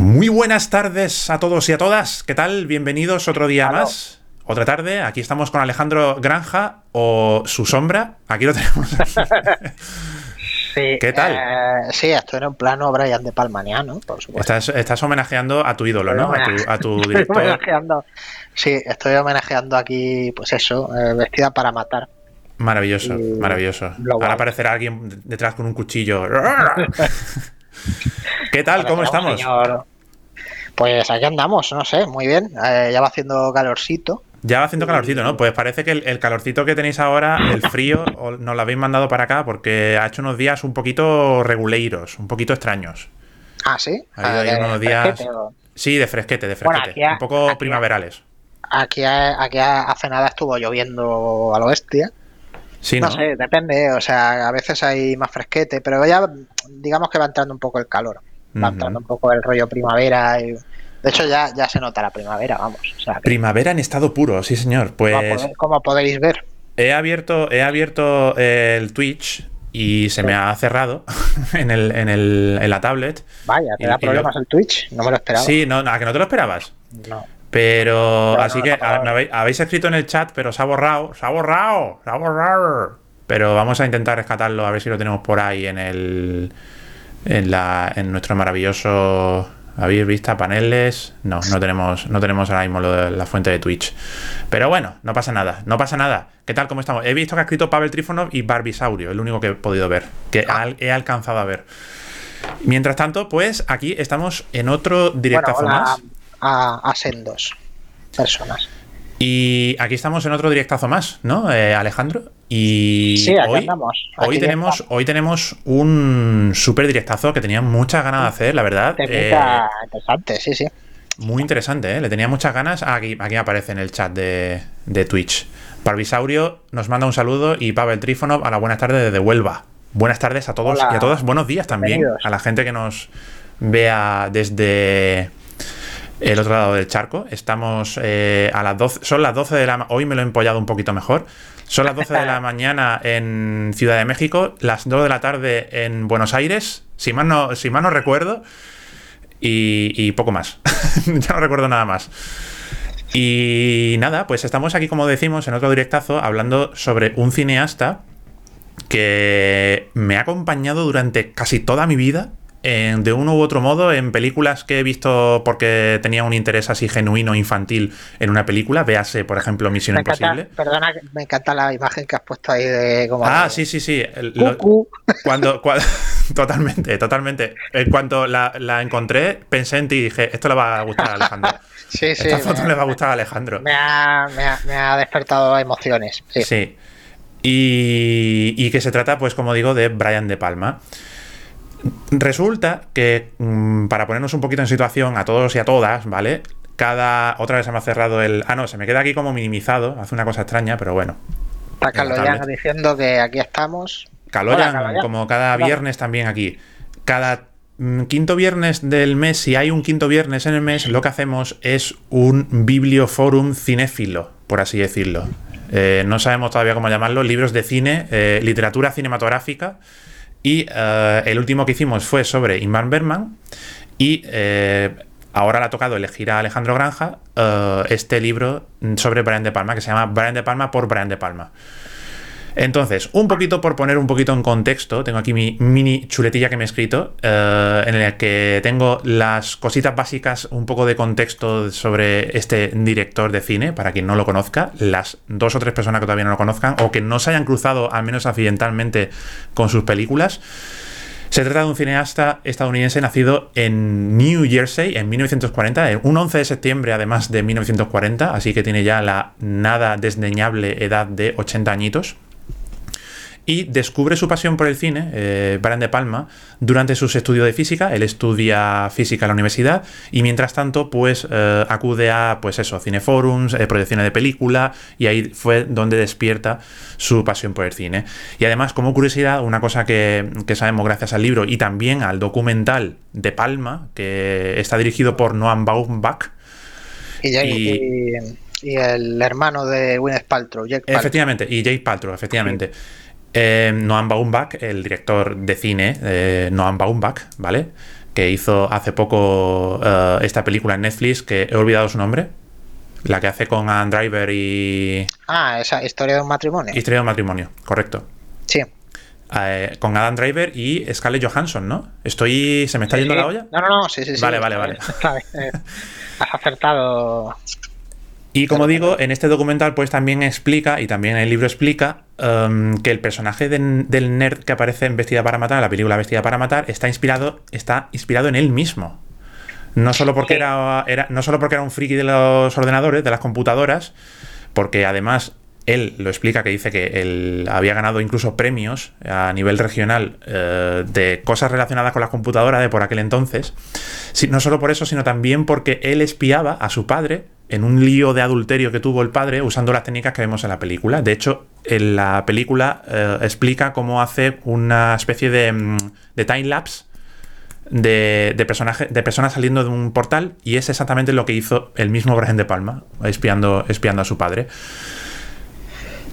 Muy buenas tardes a todos y a todas. ¿Qué tal? Bienvenidos otro día más. Otra tarde. Aquí estamos con Alejandro Granja o su sombra. Aquí lo tenemos. Sí, ¿Qué tal? eh, sí, estoy en un plano Brian de Palmaniano, por supuesto. Estás, estás homenajeando a tu ídolo, ¿no? A tu, a tu Estoy director. homenajeando. Sí, estoy homenajeando aquí, pues eso, eh, vestida para matar. Maravilloso, maravilloso. lo Ahora aparecerá alguien detrás con un cuchillo. ¿Qué tal? ¿Cómo estamos? señor- Pues aquí andamos, no sé, muy bien. Eh, ya va haciendo calorcito. Ya va haciendo calorcito, ¿no? Pues parece que el, el calorcito que tenéis ahora, el frío, nos lo habéis mandado para acá porque ha hecho unos días un poquito reguleiros, un poquito extraños. Ah, sí. Ha habido Eh, unos días- fresquete, o- Sí, de fresquete, de fresquete. un poco aquí primaverales. Aquí, a- aquí hace nada estuvo lloviendo a lo bestia. Sí, no, ¿no? sé, depende. O sea, a veces hay más fresquete, pero ya digamos que va entrando un poco el calor. Va entrando un poco el rollo primavera. Y, de hecho, ya, ya se nota la primavera, vamos. O sea, que Primavera en estado puro, sí, señor. Pues como, podéis ver. he abierto, he abierto el Twitch y se me ha cerrado en, el, en, el, en la tablet. Vaya, te Y- da y problemas el Twitch. No me lo esperaba. Sí, no, ¿a que no te lo esperabas? No. Pero, así no, que no, habéis, habéis escrito en el chat, pero se ha borrado, se ha borrado, se ha borrado. Pero vamos a intentar rescatarlo, a ver si lo tenemos por ahí en el en la en nuestro maravilloso ¿Habéis visto paneles? No, no tenemos, no tenemos ahora mismo lo de la fuente de Twitch. Pero bueno, no pasa nada, no pasa nada. ¿Qué tal? ¿Cómo estamos? He visto que ha escrito Pavel Trifonov y Barbisaurio, el único que he podido ver, que Ah. al- he alcanzado a ver. Mientras tanto, pues aquí estamos en otro directazo Bueno, más. A, a sendos personas. Y aquí estamos en otro directazo más, ¿no, eh, Alejandro? Y Sí, aquí hoy, andamos. hoy, Aquí tenemos, estamos. hoy tenemos un súper directazo que tenía muchas ganas de hacer, la verdad. Eh, interesante, sí, sí. muy interesante, ¿eh? Le tenía muchas ganas. Ah, Aquí, aquí aparece en el chat de, de Twitch. Parvisaurio nos manda un saludo y Pavel Trífonov a la buenas tardes desde Huelva. Buenas tardes a todos Hola. y a todas. Buenos días también a la gente que nos vea desde el otro lado del charco. Estamos eh, a las 12. Son las 12 de la Hoy me lo he empollado un poquito mejor. Son las 12 de la mañana en Ciudad de México, las 2 de la tarde en Buenos Aires, si mal no, si mal no recuerdo. Y, y poco más. ya no recuerdo nada más. Y nada, pues estamos aquí, como decimos, en otro directazo, hablando sobre un cineasta que me ha acompañado durante casi toda mi vida, en- de uno u otro modo, en películas que he visto porque tenía un interés así genuino infantil en una película. Véase, por ejemplo, Misión Me encanta, Imposible. perdona, me encanta la imagen que has puesto ahí de como Ah, de- sí, sí, sí. lo- cuando, cua- totalmente, totalmente. En cuanto la, la encontré, pensé en ti y dije, esto le va a gustar a Alejandro. Sí, sí. Esta foto me- le va a gustar a Alejandro. Me ha, me ha- me ha despertado emociones. Sí. Sí. Y, y que se trata, pues como digo, de Brian De Palma. Resulta que, mm, para ponernos un poquito en situación a todos y a todas, ¿vale? Cada. Otra vez se me ha cerrado el. Ah, no, se me queda aquí como minimizado. Hace una cosa extraña, pero bueno. Está Llano tablet. diciendo que aquí estamos. Caloyan, Caloyan. como cada viernes también aquí. Cada mm, quinto viernes del mes, si hay un quinto viernes en el mes, lo que hacemos es un biblioforum cinéfilo, por así decirlo. Eh, no sabemos todavía cómo llamarlo, libros de cine, eh, literatura cinematográfica. Y eh, el último que hicimos fue sobre Ingmar Bergman. Y eh, ahora le ha tocado elegir a Alejandro Granja eh, este libro sobre Brian De Palma, que se llama Brian De Palma por Brian De Palma. Entonces, un poquito por poner un poquito en contexto, tengo aquí mi mini chuletilla que me he escrito, eh, en el que tengo las cositas básicas, un poco de contexto sobre este director de cine, para quien no lo conozca, las dos o tres personas que todavía no lo conozcan, o que no se hayan cruzado, al menos accidentalmente, con sus películas. Se trata de un cineasta estadounidense nacido en New Jersey en 1940, en un 11 de septiembre además de 1940, así que tiene ya la nada desdeñable edad de 80 añitos. Y descubre su pasión por el cine, eh, Brian De Palma, durante sus estudios de física. Él estudia física en la universidad y mientras tanto, pues eh, acude a, pues eso, cineforums, eh, proyecciones de película y ahí fue donde despierta su pasión por el cine. Y además, como curiosidad, una cosa que, que sabemos gracias al libro y también al documental De Palma, que está dirigido por Noam Baumbach, Y, ya- Y- y- y el hermano de Gwyneth Paltrow. Efectivamente, y Jake Paltrow, efectivamente. Eh, Noam Baumbach, el director de cine, eh, Noam Baumbach, ¿vale? que hizo hace poco eh, esta película en Netflix, que he olvidado su nombre. La que hace con Adam Driver y. Ah, esa historia de un matrimonio. Historia de un matrimonio, correcto. Sí. Eh, con Adam Driver y Scarlett Johansson, ¿no? Estoy. ¿Se me está Sí, yendo sí. la olla? No, no, no, sí, sí, sí. Vale, vale, vale. Eh, Has acertado. Y como digo, en este documental pues también explica, y también el libro explica, em, que el personaje de- del nerd que aparece en Vestida para Matar, en la película Vestida para Matar, está inspirado, está inspirado en él mismo. No solo porque era, era, no solo porque era un friki de los ordenadores, de las computadoras, porque además él lo explica que dice que él había ganado incluso premios a nivel regional eh, de cosas relacionadas con las computadoras de por aquel entonces. No solo por eso, sino también porque él espiaba a su padre en un lío de adulterio que tuvo el padre usando las técnicas que vemos en la película. De hecho, en la película eh, explica cómo hace una especie de, mm, de time lapse de, de, personas saliendo de un portal y es exactamente lo que hizo el mismo Brian De Palma, espiando, espiando a su padre.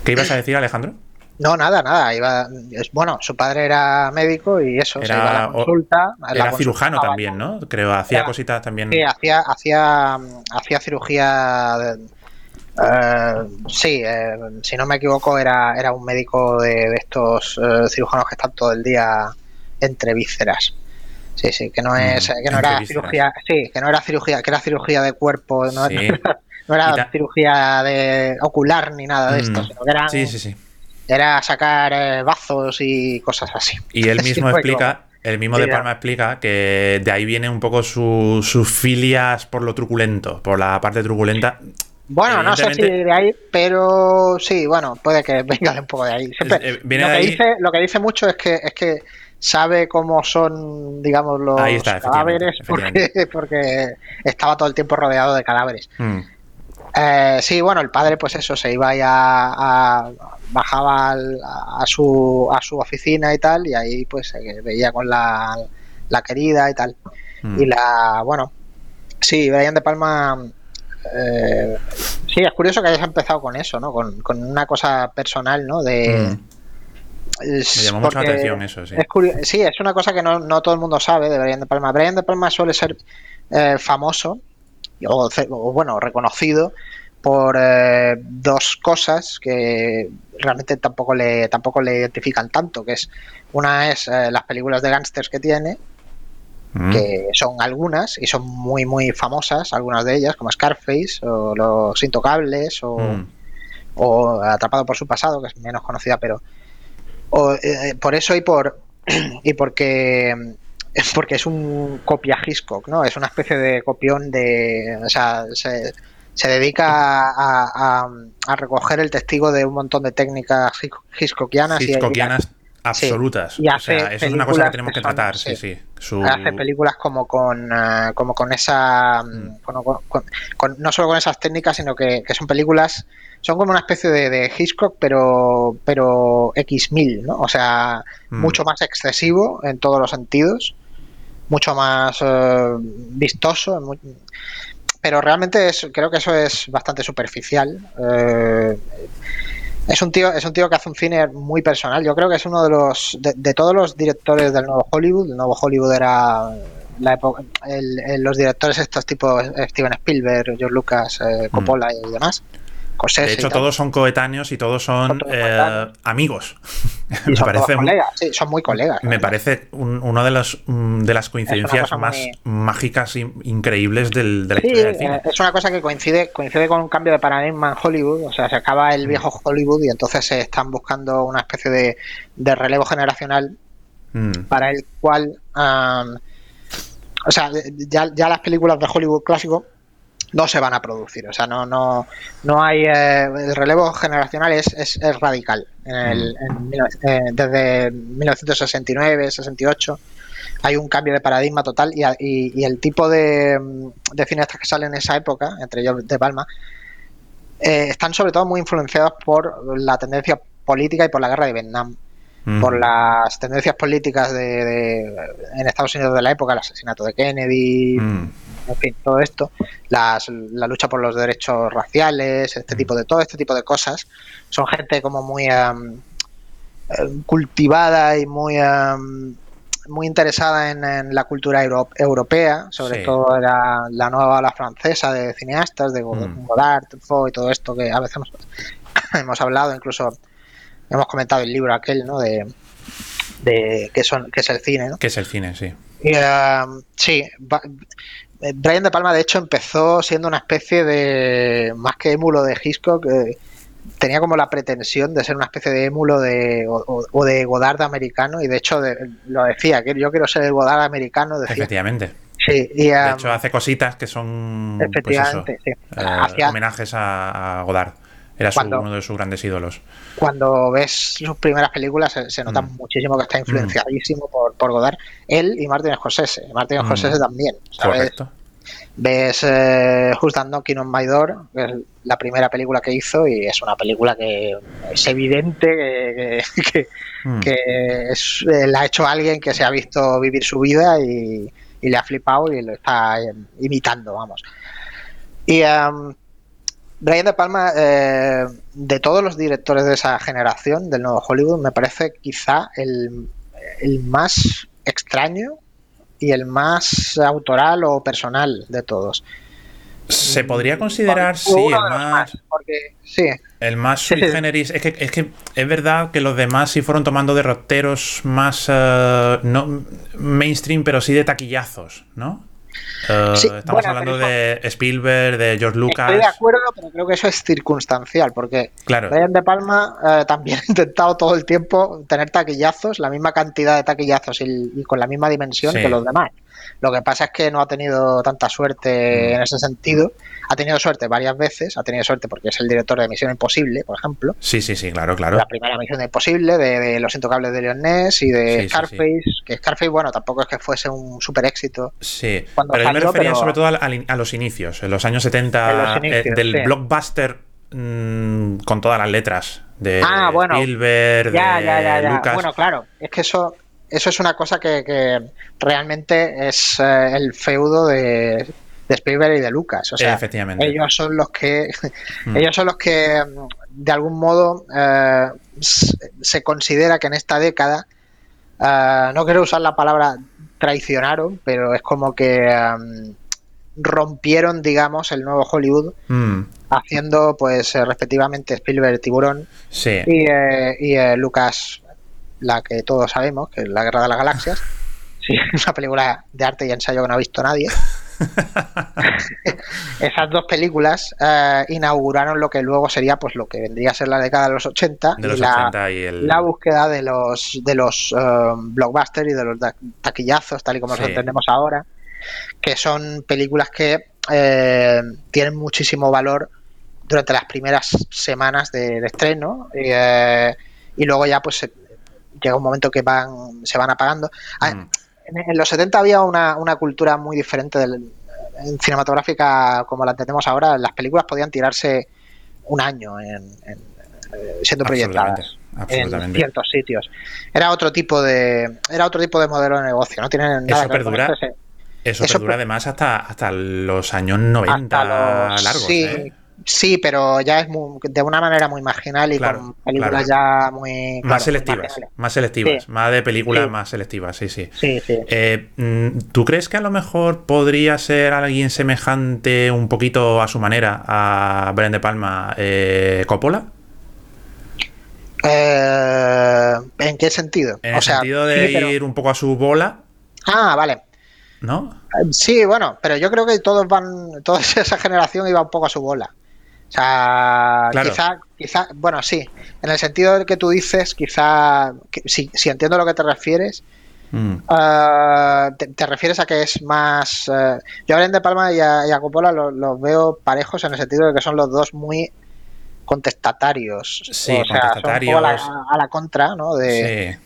¿Qué ibas a decir, Alejandro? No, nada, nada. Iba, es, bueno, su padre era médico y eso, se Era- iba a la consulta. Era cirujano también, ¿no? Creo, hacía Era- cositas también. Sí, hacía, hacía, hacía cirugía. de- eh, sí, eh, si no me equivoco, era, era un médico de, de estos eh, cirujanos que están todo el día entre vísceras. Sí, sí, que no es, Mm, que no era cirugía, sí, que no era cirugía, que era cirugía de cuerpo, no, Sí. no era cirugía de ocular ni nada de Mm, esto, sino que eran- sí, sí. Era sacar eh, bazos y cosas así. Y él mismo explica, el mismo De. Palma explica que de ahí viene un poco su- sus filias por lo truculento, por la parte truculenta. Bueno, no sé si de ahí, pero sí, bueno, puede que venga un poco de ahí. Siempre- eh, viene lo, de que ahí- dice, lo que dice mucho es que es que sabe cómo son, digamos, los efectivamente, cadáveres porque, porque estaba todo el tiempo rodeado de cadáveres. Mm, Eh, sí, bueno, el padre, pues eso, se iba ya a, bajaba al- a, su, a su oficina y tal, y ahí pues se veía con la, la querida y tal. mm. Y la, bueno, sí, Brian De Palma. eh, sí, es curioso que hayas empezado con eso, ¿no? Con, con una cosa personal, ¿no? De. Mm. Me llamó mucho la atención eso, sí. Es curio- sí, es una cosa que no, no todo el mundo sabe de Brian De Palma. Brian De Palma suele ser eh, famoso, o, bueno, reconocido por eh, dos cosas que realmente tampoco le tampoco le identifican tanto, que es una es eh, las películas de gángsters que tiene, Mm. que son algunas y son muy muy famosas, algunas de ellas, como Scarface o Los Intocables o, Mm. o Atrapado por su pasado, que es menos conocida, pero o, eh, por eso y por y porque porque es un copia Hitchcock, ¿no? Es una especie de copión de, o sea, se, se dedica a, a- a recoger el testigo de un montón de técnicas Hitch- Hitchcockianas y- Hitchcockianas absolutas. y o sea, eso es una cosa que tenemos que que son- tratar, sí, sí. sí. Su- hace películas como con eh, como con esa Mm. con- con- no solo con esas técnicas sino que, que son películas son como una especie de, de Hitchcock pero pero x1000 ¿no? o sea Mm. mucho más excesivo en todos los sentidos mucho más eh, vistoso mu- pero realmente es, creo que eso es bastante superficial eh, es un tío es un tío que hace un cine muy personal yo creo que es uno de los de, de todos los directores del nuevo Hollywood el nuevo Hollywood era la época el- el- los directores estos tipo Steven Spielberg George Lucas eh, Coppola y demás De hecho, todos son coetáneos y todos son Son todos eh, amigos. Me son parece, todos colegas sí, son muy colegas me parece un- uno de las mm, de las coincidencias más muy- mágicas e increíbles del, de la Sí, historia del cine. eh, es una cosa que coincide coincide con un cambio de paradigma en Hollywood, o sea, se acaba Mm. el viejo Hollywood y entonces se están buscando una especie de, de relevo generacional Mm, para el cual, o sea, ya, ya las películas de Hollywood clásico no se van a producir, o sea, no no no hay eh, el relevo generacional es, es, es radical. En el- en mil- eh, desde 1969, 68 hay un cambio de paradigma total y, y- y el tipo de, mm, de cineastas que salen en esa época, entre ellos De Palma, eh, están sobre todo muy influenciados por la tendencia política y por la guerra de Vietnam, mm. por las tendencias políticas de, de- en Estados Unidos de la época, el asesinato de Kennedy, Mm, en fin, todo esto, las- la lucha por los derechos raciales, este tipo de todo este tipo de cosas, son gente como muy eh, cultivada y muy muy interesada en, la cultura europea, sobre todo la, la nueva ola francesa de cineastas, de mm. Godard, Truffaut y todo esto que a veces hemos, hablado, incluso hemos comentado el libro aquel, ¿no? De, de que son que es el cine, ¿no? Que es el cine, sí. Um, sí, Brian De Palma de hecho empezó siendo una especie de más que émulo de Hitchcock, eh, tenía como la pretensión de ser una especie de émulo de, o, de Godard americano y de hecho lo decía, que yo quiero ser el Godard americano. Efectivamente. Sí, y, de hecho hace cositas que son pues efectivamente, sí. Eh, homenajes a, Godard. Era uno de sus grandes ídolos. Cuando ves sus primeras películas se, nota mm. muchísimo que está influenciadísimo por, por, Godard. Él y Martin Scorsese. Martin mm. Scorsese también. Correcto ves eh, Who's That Knocking on My Door, que es la primera película que hizo y es una película que es evidente que, hmm. eh, la ha hecho alguien que se ha visto vivir su vida y, le ha flipado y lo está eh, imitando, vamos. Y um, Brian De Palma, eh, de todos los directores de esa generación del nuevo Hollywood, me parece quizá el, el más extraño y el más autoral o personal de todos. Se podría considerar, sí, el más, sí. El más sui generis. Es que, es que es verdad que los demás sí fueron tomando derroteros más. Eh, no mainstream, pero sí de taquillazos, ¿no? Eh, estamos hablando de Spielberg, de George Lucas. Estoy de acuerdo, pero creo que eso es circunstancial, porque claro. De Palma eh, también ha intentado todo el tiempo tener taquillazos, la misma cantidad de taquillazos y, con la misma dimensión que los demás. Lo que pasa es que no ha tenido tanta suerte mm. en ese sentido. Ha tenido suerte varias veces. Ha tenido suerte porque es el director de Misión Imposible, por ejemplo. Sí, sí, sí, claro, claro. La primera Misión Imposible, de, Los Intocables de Leon Ness y de Scarface. Que Scarface, bueno, tampoco es que fuese un super éxito. Sí, pero él me refería sobre todo a, los inicios, en los años 70, eh, del blockbuster mm, con todas las letras de ah, Spielberg, de Lucas. Bueno, claro, es que eso eso es una cosa que, realmente es eh, el feudo de, Spielberg y de Lucas. O sea, ellos son los que mm. ellos son los que de algún modo eh, se considera que en esta década eh, no quiero usar la palabra traicionaron, pero es como que rompieron, digamos, el nuevo Hollywood, mm. haciendo, pues, respectivamente Spielberg Tiburón y, y Lucas la que todos sabemos, que es La Guerra de las Galaxias. Sí, una película de arte y ensayo que no ha visto nadie. Esas dos películas eh, inauguraron lo que luego sería pues lo que vendría a ser la década de los 80, y, la, búsqueda de los de los eh, blockbusters y de los taquillazos, tal y como los entendemos ahora, que son películas que eh, tienen muchísimo valor durante las primeras semanas de, estreno y luego ya pues llega un momento que van se van apagando. Ah, mm. En, los 70 había una, cultura muy diferente del, en cinematográfica como la tenemos ahora. Las películas podían tirarse un año en, eh, siendo proyectadas en ciertos sitios. Era otro tipo de era otro tipo de modelo de negocio. No tiene nada eso perdura, Eso, perdura además hasta, hasta los años 90 largos. Sí, ¿eh? Sí, pero ya es de una manera muy marginal y con películas ya muy... más selectivas, más selectivas, más de películas más selectivas, sí, sí. sí. Eh, mm, ¿Tú crees que a lo mejor podría ser alguien semejante un poquito a su manera a Brian De Palma eh, Coppola? Eh, ¿En qué sentido? En el sentido de ir un poco a su bola. Ah, vale. ¿No? Sí, bueno, pero yo creo que todos van, toda esa generación iba un poco a su bola. O sea, quizá, quizá, bueno, sí, en el sentido que tú dices, quizá, si, entiendo lo que te refieres, mm. eh, te, refieres a que es más... Eh, yo a De Palma y a, Coppola los, veo parejos en el sentido de que son los dos muy contestatarios. Sí, o sea, contestatarios. a, la, contra, ¿no? De,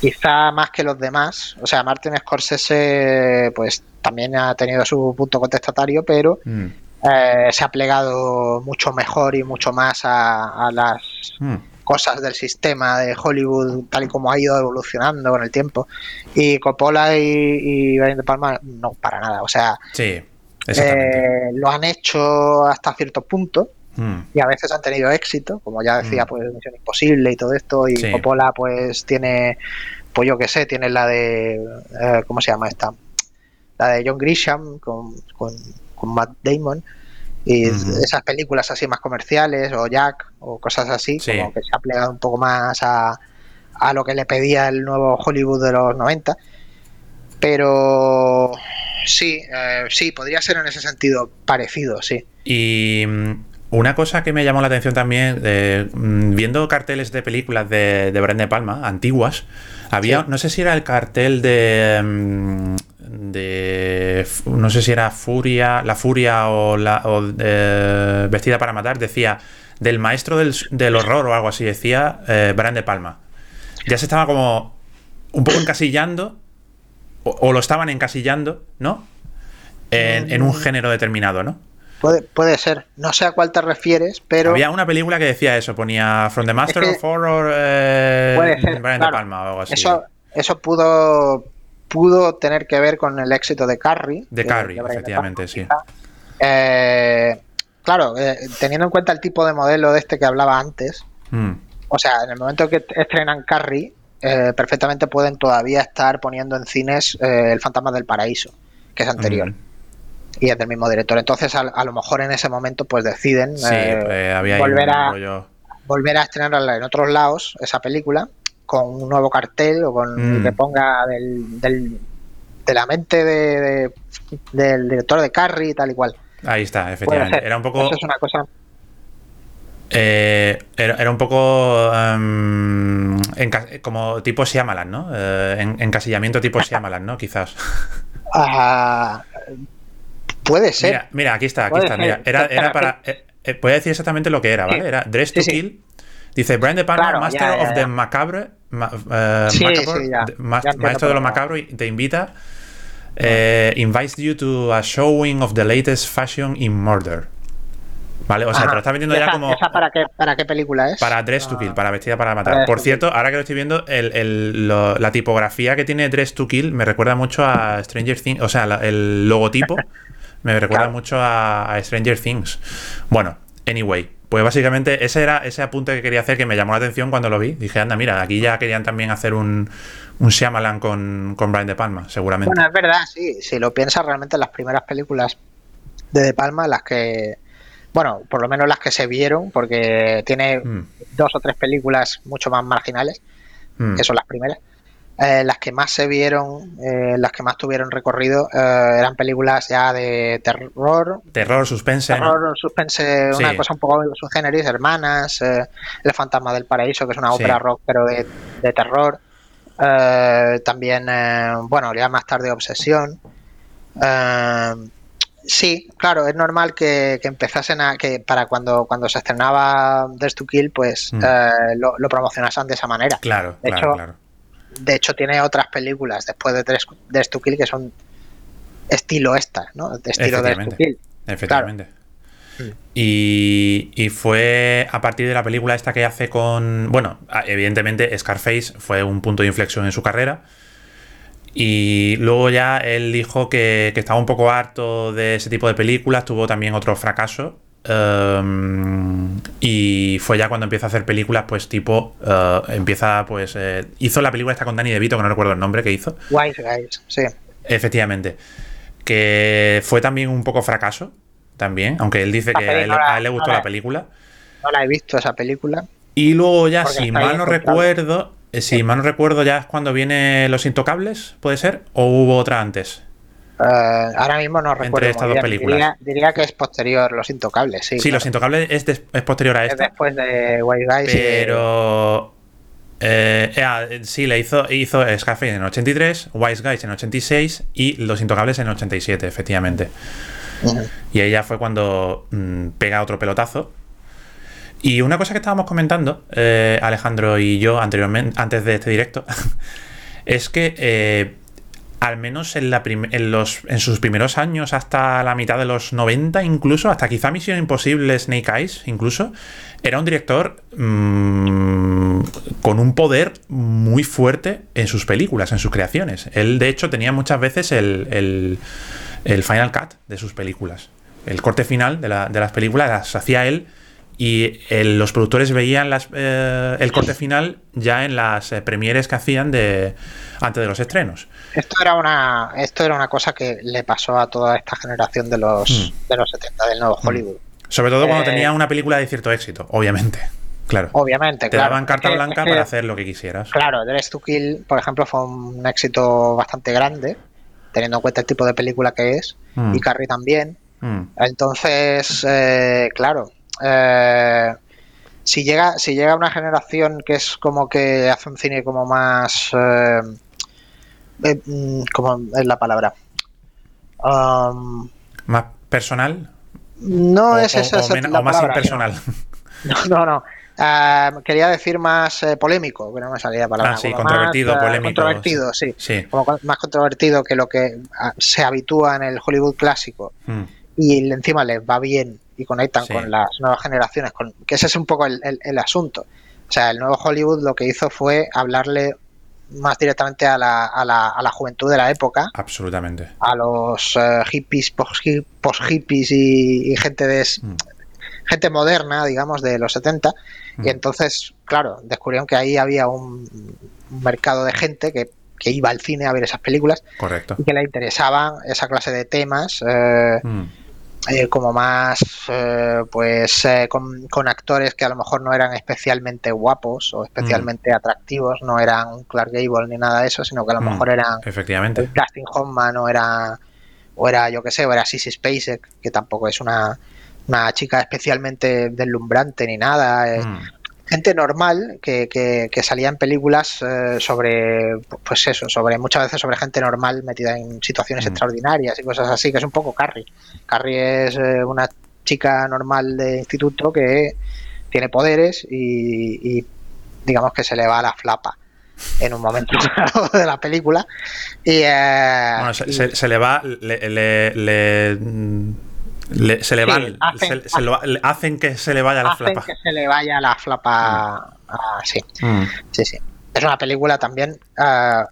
Quizá más que los demás. O sea, Martin Scorsese, pues también ha tenido su punto contestatario, pero... Mm. Eh, se ha plegado mucho mejor y mucho más a, las hmm. cosas del sistema de Hollywood tal y como ha ido evolucionando con el tiempo. Y Coppola y, y De Palma no, para nada. O sea, sí, eh, lo han hecho hasta cierto punto. Hmm. Y a veces han tenido éxito, como ya decía, hmm. pues Misión Imposible y todo esto. Y Coppola, pues tiene pues yo qué sé, tienes la de, eh, ¿cómo se llama esta? La de John Grisham con, con, con Matt Damon. Y esas películas así más comerciales, o Jack, o cosas así, Sí. como que se ha plegado un poco más a, a lo que le pedía el nuevo Hollywood de los 90. Pero sí, eh, sí, podría ser en ese sentido parecido, sí. Y mm, una cosa que me llamó la atención también, eh, mm, viendo carteles de películas de, de Brian De Palma, antiguas, había, Sí. no sé si era el cartel de, mm, de, no sé si era Furia, La Furia o, la, o de Vestida para Matar, decía del maestro del, del horror o algo así, decía eh, Brian De Palma. Ya se estaba como un poco encasillando, o, o lo estaban encasillando, ¿no? En, en un género determinado, ¿no? Puede, puede ser. No sé a cuál te refieres, pero Había una película que decía eso, ponía From the Master Es que of Horror eh. Brian claro. De Palma o algo así. Eso, eso pudo, pudo tener que ver con el éxito de Carrie. de Carrie, De efectivamente, sí. Eh, claro, eh, teniendo en cuenta el tipo de modelo de este que hablaba antes, Mm, o sea, en el momento que estrenan Carrie, eh, perfectamente pueden todavía estar poniendo en cines eh, El Fantasma del Paraíso, que es anterior. mm. Y es del mismo director. Entonces, a, a lo mejor en ese momento, pues deciden Sí, había ahí volver a, volver a estrenarla en otros lados, esa película, con un nuevo cartel o con Mm. que ponga del, del- de la mente de, de- del director de Carrie y tal y cual. Ahí está, efectivamente. Era un poco. Eso es una cosa. eh, era, era un poco. em, como tipo Shyamalan, ¿no? Eh, en- encasillamiento tipo Shyamalan, ¿no? Quizás. ah, puede ser. Mira, mira, aquí está, aquí Puede está. Mira, era, era para. eh, eh, voy a decir exactamente lo que era, ¿vale? Era Dress Sí, to sí. Kill. Dice Brian De Palma, Claro, Master ya, ya, of the Macabre. ma- eh, Sí, macabre, ma- maestro de lo macabro te invita. eh, invites you to a showing of the latest fashion in murder. ¿Vale? O sea, Ajá. te lo está vendiendo ¿Y ya como. esa para, qué, ¿Para qué película es? Para Dress to Kill, para Vestida para Matar. Por to cierto, ahora que lo estoy viendo, el- el- lo- la tipografía que tiene Dress to Kill me recuerda mucho a Stranger Things. O sea, la- el logotipo me recuerda Claro. mucho a, a Stranger Things. Bueno, anyway. Pues básicamente ese era ese apunte que quería hacer que me llamó la atención cuando lo vi. Dije, anda, mira, aquí ya querían también hacer un, un Shyamalan con, con Brian De Palma, seguramente. Bueno, es verdad, sí. Si lo piensas, realmente las primeras películas de De Palma, las que. Bueno, por lo menos las que se vieron, porque tiene Mm, dos o tres películas mucho más marginales, mm. que son las primeras. Eh, las que más se vieron, eh, las que más tuvieron recorrido, eh, eran películas ya de terror, Terror, suspense. ¿no? terror, suspense, Sí. una cosa un poco subgéneris, hermanas, eh, El fantasma del paraíso, que es una Sí. ópera rock, pero de, de terror. También, bueno, ya más tarde Obsesión. Sí, claro, es normal que, que empezasen a que para cuando, cuando se estrenaba Death to Kill, pues Mm. lo, lo promocionasen de esa manera. Claro, De claro, hecho, claro. De hecho, tiene otras películas después de to Kill que son estilo esta, ¿no? De estilo Death to. Kill. Efectivamente. Mm. Y, y fue a partir de la película esta que hace con. Bueno, evidentemente Scarface fue un punto de inflexión en su carrera. Y luego ya él dijo que, que estaba un poco harto de ese tipo de películas. Tuvo también otro fracaso. Um, y fue ya cuando empieza a hacer películas, pues tipo. uh, empieza, pues. eh, hizo la película esta con Danny DeVito, que no recuerdo el nombre que hizo. Wise Guys, sí. Efectivamente. Que fue también un poco fracaso. También. Aunque él dice La que a él, no la- a él le gustó no la- la película. No la he visto esa película. Y luego ya, si mal no recuerdo. eh, Si mal no recuerdo, ya es cuando viene Los Intocables, ¿puede ser? ¿O hubo otra antes? Eh, ahora mismo no recuerdo. estas muy dos películas. Diría, diría que es posterior Los Intocables, sí. Sí, claro. Los Intocables es, es posterior a Es esta. después de Wise Guys. y Pero. eh, eh, ah, sí, le hizo, hizo Scarface en el 83, Wise Guys en el 86 y Los Intocables en el 87, efectivamente. Ujú. Y ahí ya fue cuando mm, pega otro pelotazo. Y una cosa que estábamos comentando, eh, Alejandro y yo anteriormente, antes de este directo, es que al menos en, la en, los, en sus primeros años, hasta la mitad de los 90, incluso, hasta quizá Misión Imposible, Snake Eyes, incluso, era un director mm, con un poder muy fuerte en sus películas, en sus creaciones. Él, de hecho, tenía muchas veces el, el- el final cut de sus películas. El corte final de, la- de las películas las hacía él y el- los productores veían las, eh, el corte final ya en las eh, premieres que hacían de antes de los estrenos. Esto era una esto era una cosa que le pasó a toda esta generación de los Mm. de los 70 del nuevo Hollywood. Sobre todo cuando Eh, tenía una película de cierto éxito, obviamente. Claro. Obviamente, Te claro. daban carta blanca es que, para hacer lo que quisieras. Claro, Dress to Kill, por ejemplo, fue un éxito bastante grande, teniendo en cuenta el tipo de película que es, Mm. y Carrie también. Mm. Entonces, eh, claro, eh, si llega si llega una generación que es como que hace un cine como más, eh, eh, mm, ¿cómo es la palabra? Um, Más personal no o, es esa, o esa la o más palabra, impersonal. No, no, no. Ah, quería decir más eh, polémico, que no me salía la palabra. Ah, sí, como controvertido, más, eh, polémico, Controvertido, sí. Sí. Como co- más controvertido que lo que ah, se habitúa en el Hollywood clásico Mm. y encima les va bien y conectan Sí. con las nuevas generaciones, con, que ese es un poco el, el- el asunto. O sea, el nuevo Hollywood lo que hizo fue hablarle más directamente a la, a la, a la juventud de la época, Absolutamente. a los eh, hippies, post-hippies y, y gente de, Mm. gente moderna, digamos, de los 70. Mm. Y entonces, claro, descubrieron que ahí había un, un mercado de gente que, que iba al cine a ver esas películas Correcto. y que le interesaban esa clase de temas, eh, Mm. Eh, como más, eh, pues, eh, con, con actores que a lo mejor no eran especialmente guapos o especialmente atractivos, no eran un Clark Gable ni nada de eso, sino que a lo Mm. mejor eran Efectivamente. Dustin Hoffman o era o era yo que sé o era Sissy Spacek que tampoco es una, una chica especialmente deslumbrante ni nada eh, Mm. Gente normal que, que, que salía en películas eh, sobre pues eso sobre muchas veces sobre gente normal metida en situaciones Mm. extraordinarias y cosas así que es un poco Carrie Carrie es eh, una chica normal de instituto que tiene poderes y, y digamos que se le va la flapa en un momento de la película y, eh, Bueno, se, y- se- se le va. Le, le- le- le- se le Sí, van. hacen- se- se lo- le- hacen que se le vaya la hacen flapa. que se le vaya la flapa ah, sí Mm. Sí, sí. Es una película también ah,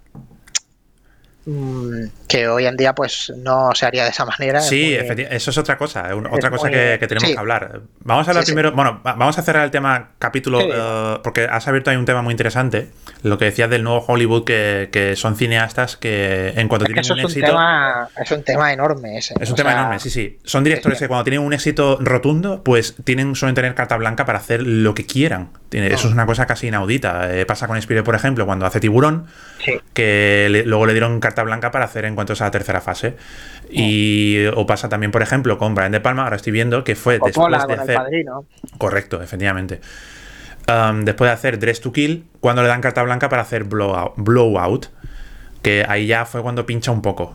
que hoy en día pues no se haría de esa manera. es Sí, muy- efecti- eso es otra cosa, otra cosa muy- que, que tenemos sí. que hablar. Vamos a hablar Sí, sí. primero, bueno, va- vamos a cerrar el tema capítulo, Sí. eh, porque has abierto ahí un tema muy interesante, lo que decías del nuevo Hollywood, que, que son cineastas que en cuanto es tienen eso un es un, éxito... tema, es un tema enorme ese. Es un tema sea, enorme, sí, sí. Son directores es que- que cuando tienen un éxito rotundo, pues tienen, suelen tener carta blanca para hacer lo que quieran. Tiene- Eso es una cosa casi inaudita. Eh, pasa con Spielberg, por ejemplo, cuando hace Tiburón, Sí. que le- luego le dieron carta blanca para hacer en cuanto a esa tercera fase. Y o pasa también, por ejemplo, con Brian De Palma, ahora estoy viendo que fue después de con el hacer... Correcto, efectivamente. Um, después de hacer Dress to Kill, cuando le dan carta blanca para hacer Blowout, Blowout, que ahí ya fue cuando pincha un poco.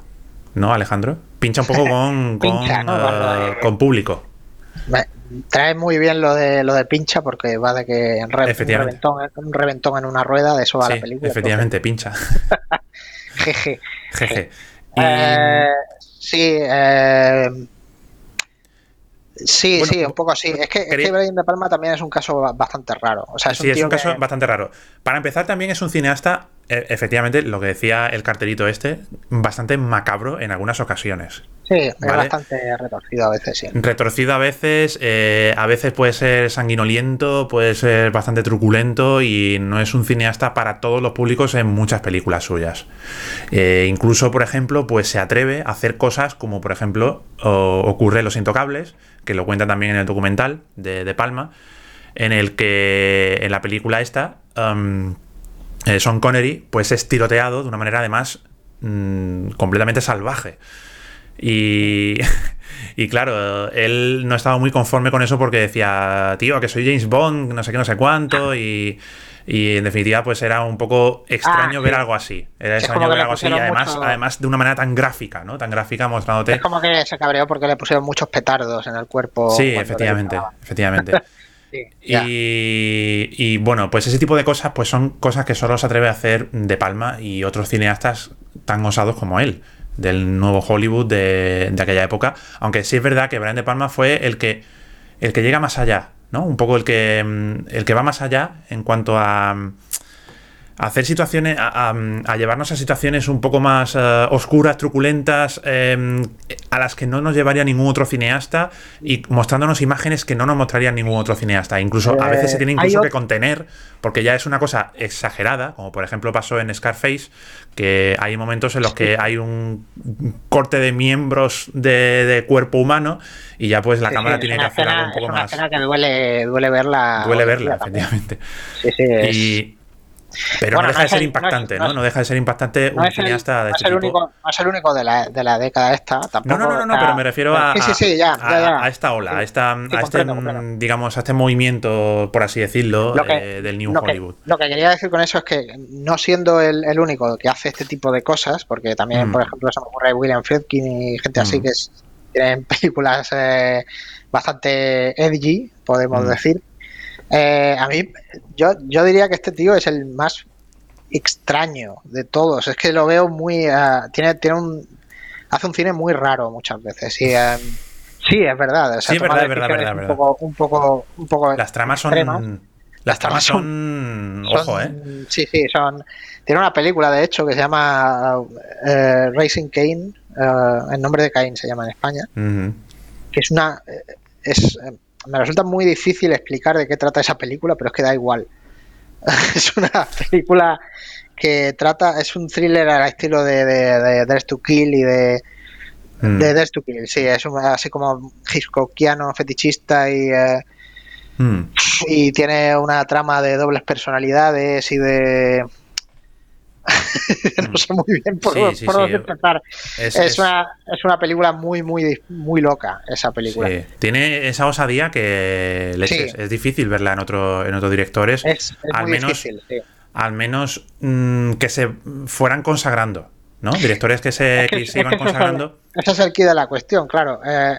¿No, Alejandro? Pincha un poco con, con, Pincha, ¿no? Cuando, eh, con público. Trae muy bien lo de lo de pincha porque va de que re- un, reventón, un reventón en una rueda, de eso va Sí, la película. efectivamente, pincha. jeje. Jeje. Y- Eh, sí, eh, sí, Bueno, sí, un poco así. Es que, es quería- que Brian De Palma también es un caso ba- bastante raro. O sea, es sí, un es un caso que- bastante raro. Para empezar, también es un cineasta, eh, efectivamente, lo que decía el cartelito este, bastante macabro en algunas ocasiones. Sí, es Vale. bastante retorcido a veces, sí. Retorcido a veces, eh, a veces puede ser sanguinoliento, puede ser bastante truculento y no es un cineasta para todos los públicos en muchas películas suyas. Eh, incluso, por ejemplo, pues se atreve a hacer cosas como, por ejemplo, o- ocurre en Los Intocables, que lo cuenta también en el documental de, de Palma, en el que en la película esta, um, eh, Sean Connery, pues es tiroteado de una manera además mm, completamente salvaje. Y, y claro, él no estaba muy conforme con eso porque decía, tío, que soy James Bond, no sé qué, no sé cuánto, y, y en definitiva, pues era un poco extraño Ah, ver sí. algo así. Era Es extraño ver algo así, y además, mucho- además de una manera tan gráfica, ¿no? Tan gráfica mostrándote. Es como que se cabreó porque le pusieron muchos petardos en el cuerpo. Sí, efectivamente, efectivamente. Sí. Y, y, bueno, pues ese tipo de cosas pues son cosas que solo se atreve a hacer De Palma y otros cineastas tan osados como él, del nuevo Hollywood de, de aquella época. Aunque sí es verdad que Brian De Palma fue el que, el que llega más allá, ¿no? Un poco el que, mm, el que va más allá en cuanto a, hacer situaciones, a, llevarnos a situaciones un poco más eh, oscuras, truculentas, em, a las que no nos llevaría ningún otro cineasta y mostrándonos imágenes que no nos mostraría ningún otro cineasta. Incluso a veces se tiene incluso que contener, porque ya es una cosa exagerada, como por ejemplo pasó en Scarface, que hay momentos en los que hay un corte de miembros de, cuerpo humano y ya pues la cámara tiene que hacer algo un poco es una más. Que duele, duele verla. Duele verla, efectivamente. Sí, sí, y pero no deja de ser impactante, ¿no? No, deja de ser impactante un cineasta de este tipo. Único, no es el único de la, de la década esta. Tampoco, no, no, no, pero me refiero a, a, esta ola, a, esta, a este, digamos, a este movimiento, por así decirlo, eh, del New Hollywood. lo que quería decir con eso es que no siendo el, el, único que hace este tipo de cosas, porque también, mm. por ejemplo, se me ocurre William Friedkin y gente así mm. que tienen películas eh, bastante edgy, podemos mm. decir eh, a mí, yo, yo diría que este tío es el más extraño de todos. Es que lo veo muy. Eh, tiene, tiene un. Hace un cine muy raro muchas veces. Y, eh, sí, es verdad. sí, es verdad, es verdad, verdad, un, Poco, un, poco, un poco. Las tramas son. Las tramas son, Ojo, ¿eh? Sí, sí, son. Tiene una película, de hecho, que se llama Racing Kane. en nombre de Kane se llama en España. Que es una. Es me resulta muy difícil explicar de qué trata esa película, pero es que da igual. es una película que trata, es un thriller al estilo de, de, de to Kill y de, mm. de to Kill, sí, es así como Hitchcockiano, fetichista y, eh, mm. y tiene una trama de dobles personalidades y de no sé muy bien por, dónde empezar. Es, Una, película muy, muy, muy loca, esa película. Tiene esa osadía que es difícil verla en, otro, en otros directores. Es, al muy menos, difícil, Al menos mm, que se fueran consagrando, ¿no? Directores que se, iban consagrando. Ese es el key de la cuestión, claro. Eh,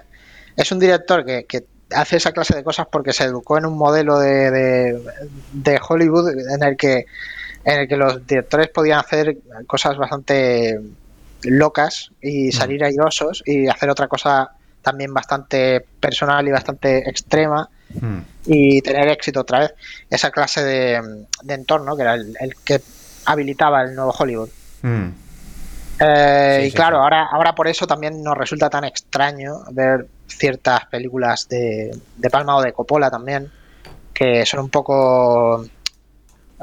es un director que, hace esa clase de cosas porque se educó en un modelo de, de Hollywood en el que en el que los directores podían hacer cosas bastante locas y salir airosos y hacer otra cosa también bastante personal y bastante extrema mm. y tener éxito otra vez. Esa clase de, entorno que era el, que habilitaba el nuevo Hollywood. Mm. Eh, y claro, ahora, ahora por eso también nos resulta tan extraño ver ciertas películas de, de Palma o de Coppola también, que son un poco...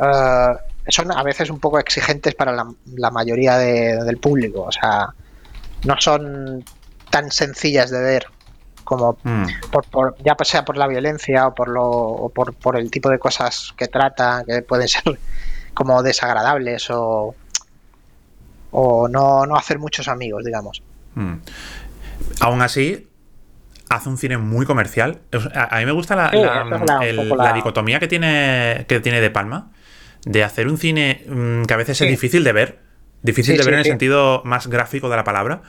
Eh, son a veces un poco exigentes para la, mayoría del público. O sea, no son tan sencillas de ver como mm. por, ya sea por la violencia o por lo o por, por, el tipo de cosas que trata que pueden ser como desagradables o o no, no hacer muchos amigos digamos mm. aún así hace un cine muy comercial a, mí me gusta la, la, dicotomía que tiene que tiene de Palma de hacer un cine mm, que a veces es difícil de ver, difícil de ver en el sentido más gráfico de la palabra,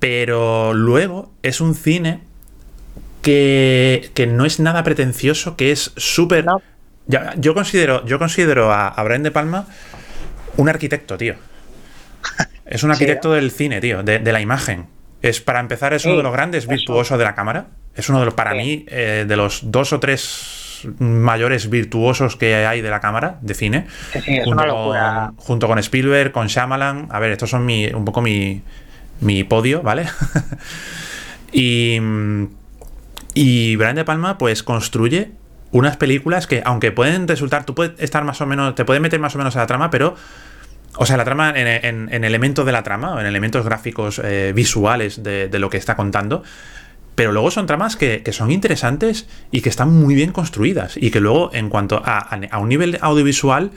pero luego es un cine que, no es nada pretencioso, que es súper... Yo considero, yo considero a, a Brian De Palma un arquitecto, tío. Es un arquitecto del cine, tío, de, la imagen. Es, para empezar, es uno de los grandes virtuosos de la cámara. Es uno de los, para mí, eh, de los dos o tres mayores virtuosos que hay de la cámara de cine. junto, Con, junto con Spielberg, con Shyamalan. A ver, estos son mi, un poco mi, mi podio, ¿vale? y, y Brian De Palma, pues construye unas películas que, aunque pueden resultar, tú puedes estar más o menos, te pueden meter más o menos a la trama, pero. O sea, la trama en, en, elementos de la trama, en elementos gráficos eh, visuales de, de, lo que está contando, pero luego son tramas que, son interesantes y que están muy bien construidas. Y que luego, en cuanto a, un nivel audiovisual,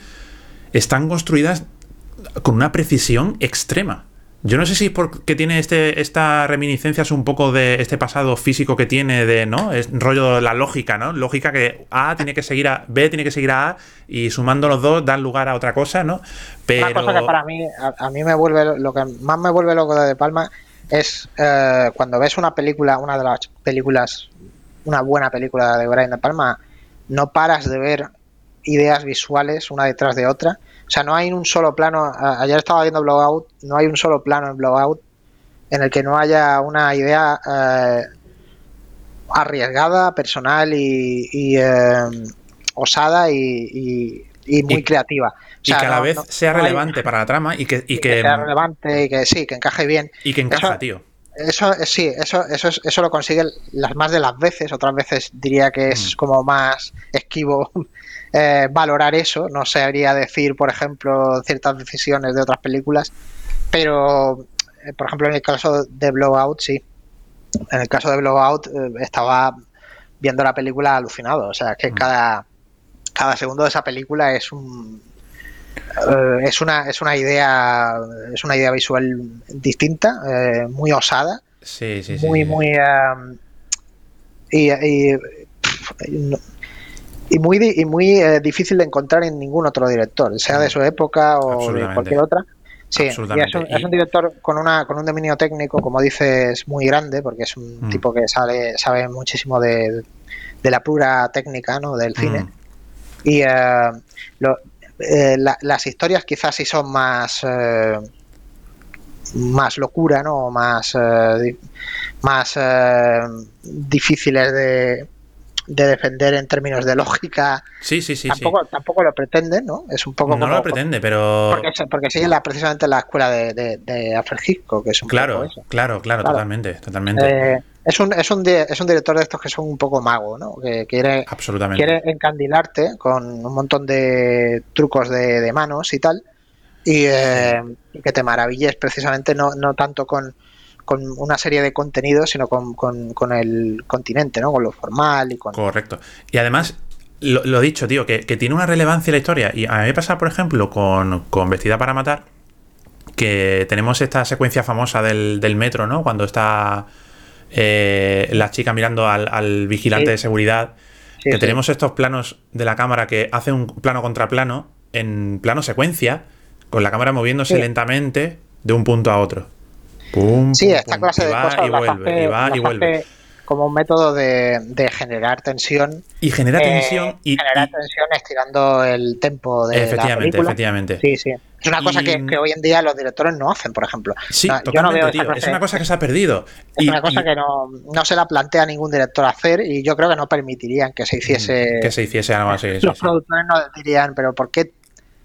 están construidas con una precisión extrema. Yo no sé si porque tiene este, esta reminiscencia es un poco de este pasado físico que tiene de, ¿no? Es rollo de la lógica, ¿no? Lógica que A tiene que seguir a B, tiene que seguir a A y sumando los dos dan lugar a otra cosa, ¿no? Pero... Una cosa que para mí, a, a, mí me vuelve, lo que más me vuelve loco de, de Palma es eh, cuando ves una película, una de las películas, una buena película de Brian De Palma, no paras de ver ideas visuales una detrás de otra. O sea, no hay un solo plano. Ayer estaba viendo Blowout, no hay un solo plano en Blowout en el que no haya una idea eh, arriesgada, personal y, eh, osada y, y muy creativa. Y que a la vez sea relevante para la trama y que, y que, sea relevante y que sí, que encaje bien. Y que encaja, tío. Eso eh, sí, eso, eso, eso lo consigue las más de las veces, otras veces diría que es mm. como más esquivo eh, valorar eso, no sabría decir, por ejemplo, ciertas decisiones de otras películas, pero, eh, por ejemplo, en el caso de Blowout, sí, en el caso de Blowout estaba viendo la película alucinado, o sea, que mm. cada, cada segundo de esa película es un eh, es una es una idea es una idea visual distinta eh, muy osada. Sí, sí, muy muy um, y, y, muy y muy eh, difícil de encontrar en ningún otro director sea de su época o de cualquier otra. Sí es un, director con una con un dominio técnico como dices muy grande porque es un mm. tipo que sale sabe muchísimo de, de la pura técnica ¿no? del cine. Mm. y lo, eh, las historias quizás sí son más eh, más locura, ¿no? Más, eh, más difíciles de, de defender en términos de lógica. Sí, sí, sí. Tampoco, tampoco lo pretende, ¿no? Es un poco. No lo pretende, pero. Porque, porque sigue la, precisamente la escuela de, de, de que es un claro, poco eso. Claro, claro, totalmente. totalmente. Eh, es un, es, un, es un director de estos que son un poco mago, ¿no? Que quiere, quiere encandilarte con un montón de trucos de, de manos y tal. Y, eh, y que te maravilles precisamente no, no tanto con con una serie de contenidos, sino con, con, el continente, ¿no? Con lo formal y con... Correcto. Y además, lo, lo dicho, tío, que, tiene una relevancia la historia. Y a mí me pasa, por ejemplo, con, con Vestida para Matar, que tenemos esta secuencia famosa del, del metro, ¿no? Cuando está eh, la chica mirando al, vigilante de seguridad. que tenemos estos planos de la cámara que hace un plano contra plano, en plano secuencia, con la cámara moviéndose lentamente de un punto a otro sí, esta clase de cosas y vuelve, y va y vuelve. Como un método de, generar tensión. Y genera eh, tensión. y, generar tensión estirando el tempo de efectivamente, la película. Efectivamente, Sí, sí. Es una cosa que, hoy en día los directores no hacen, por ejemplo. Sí, yo no veo tío, Es una cosa que se ha perdido. Es una cosa que no, no, se la plantea ningún director hacer y yo creo que no permitirían que se hiciese. Que se hiciese algo así. Los productores no dirían, pero ¿por qué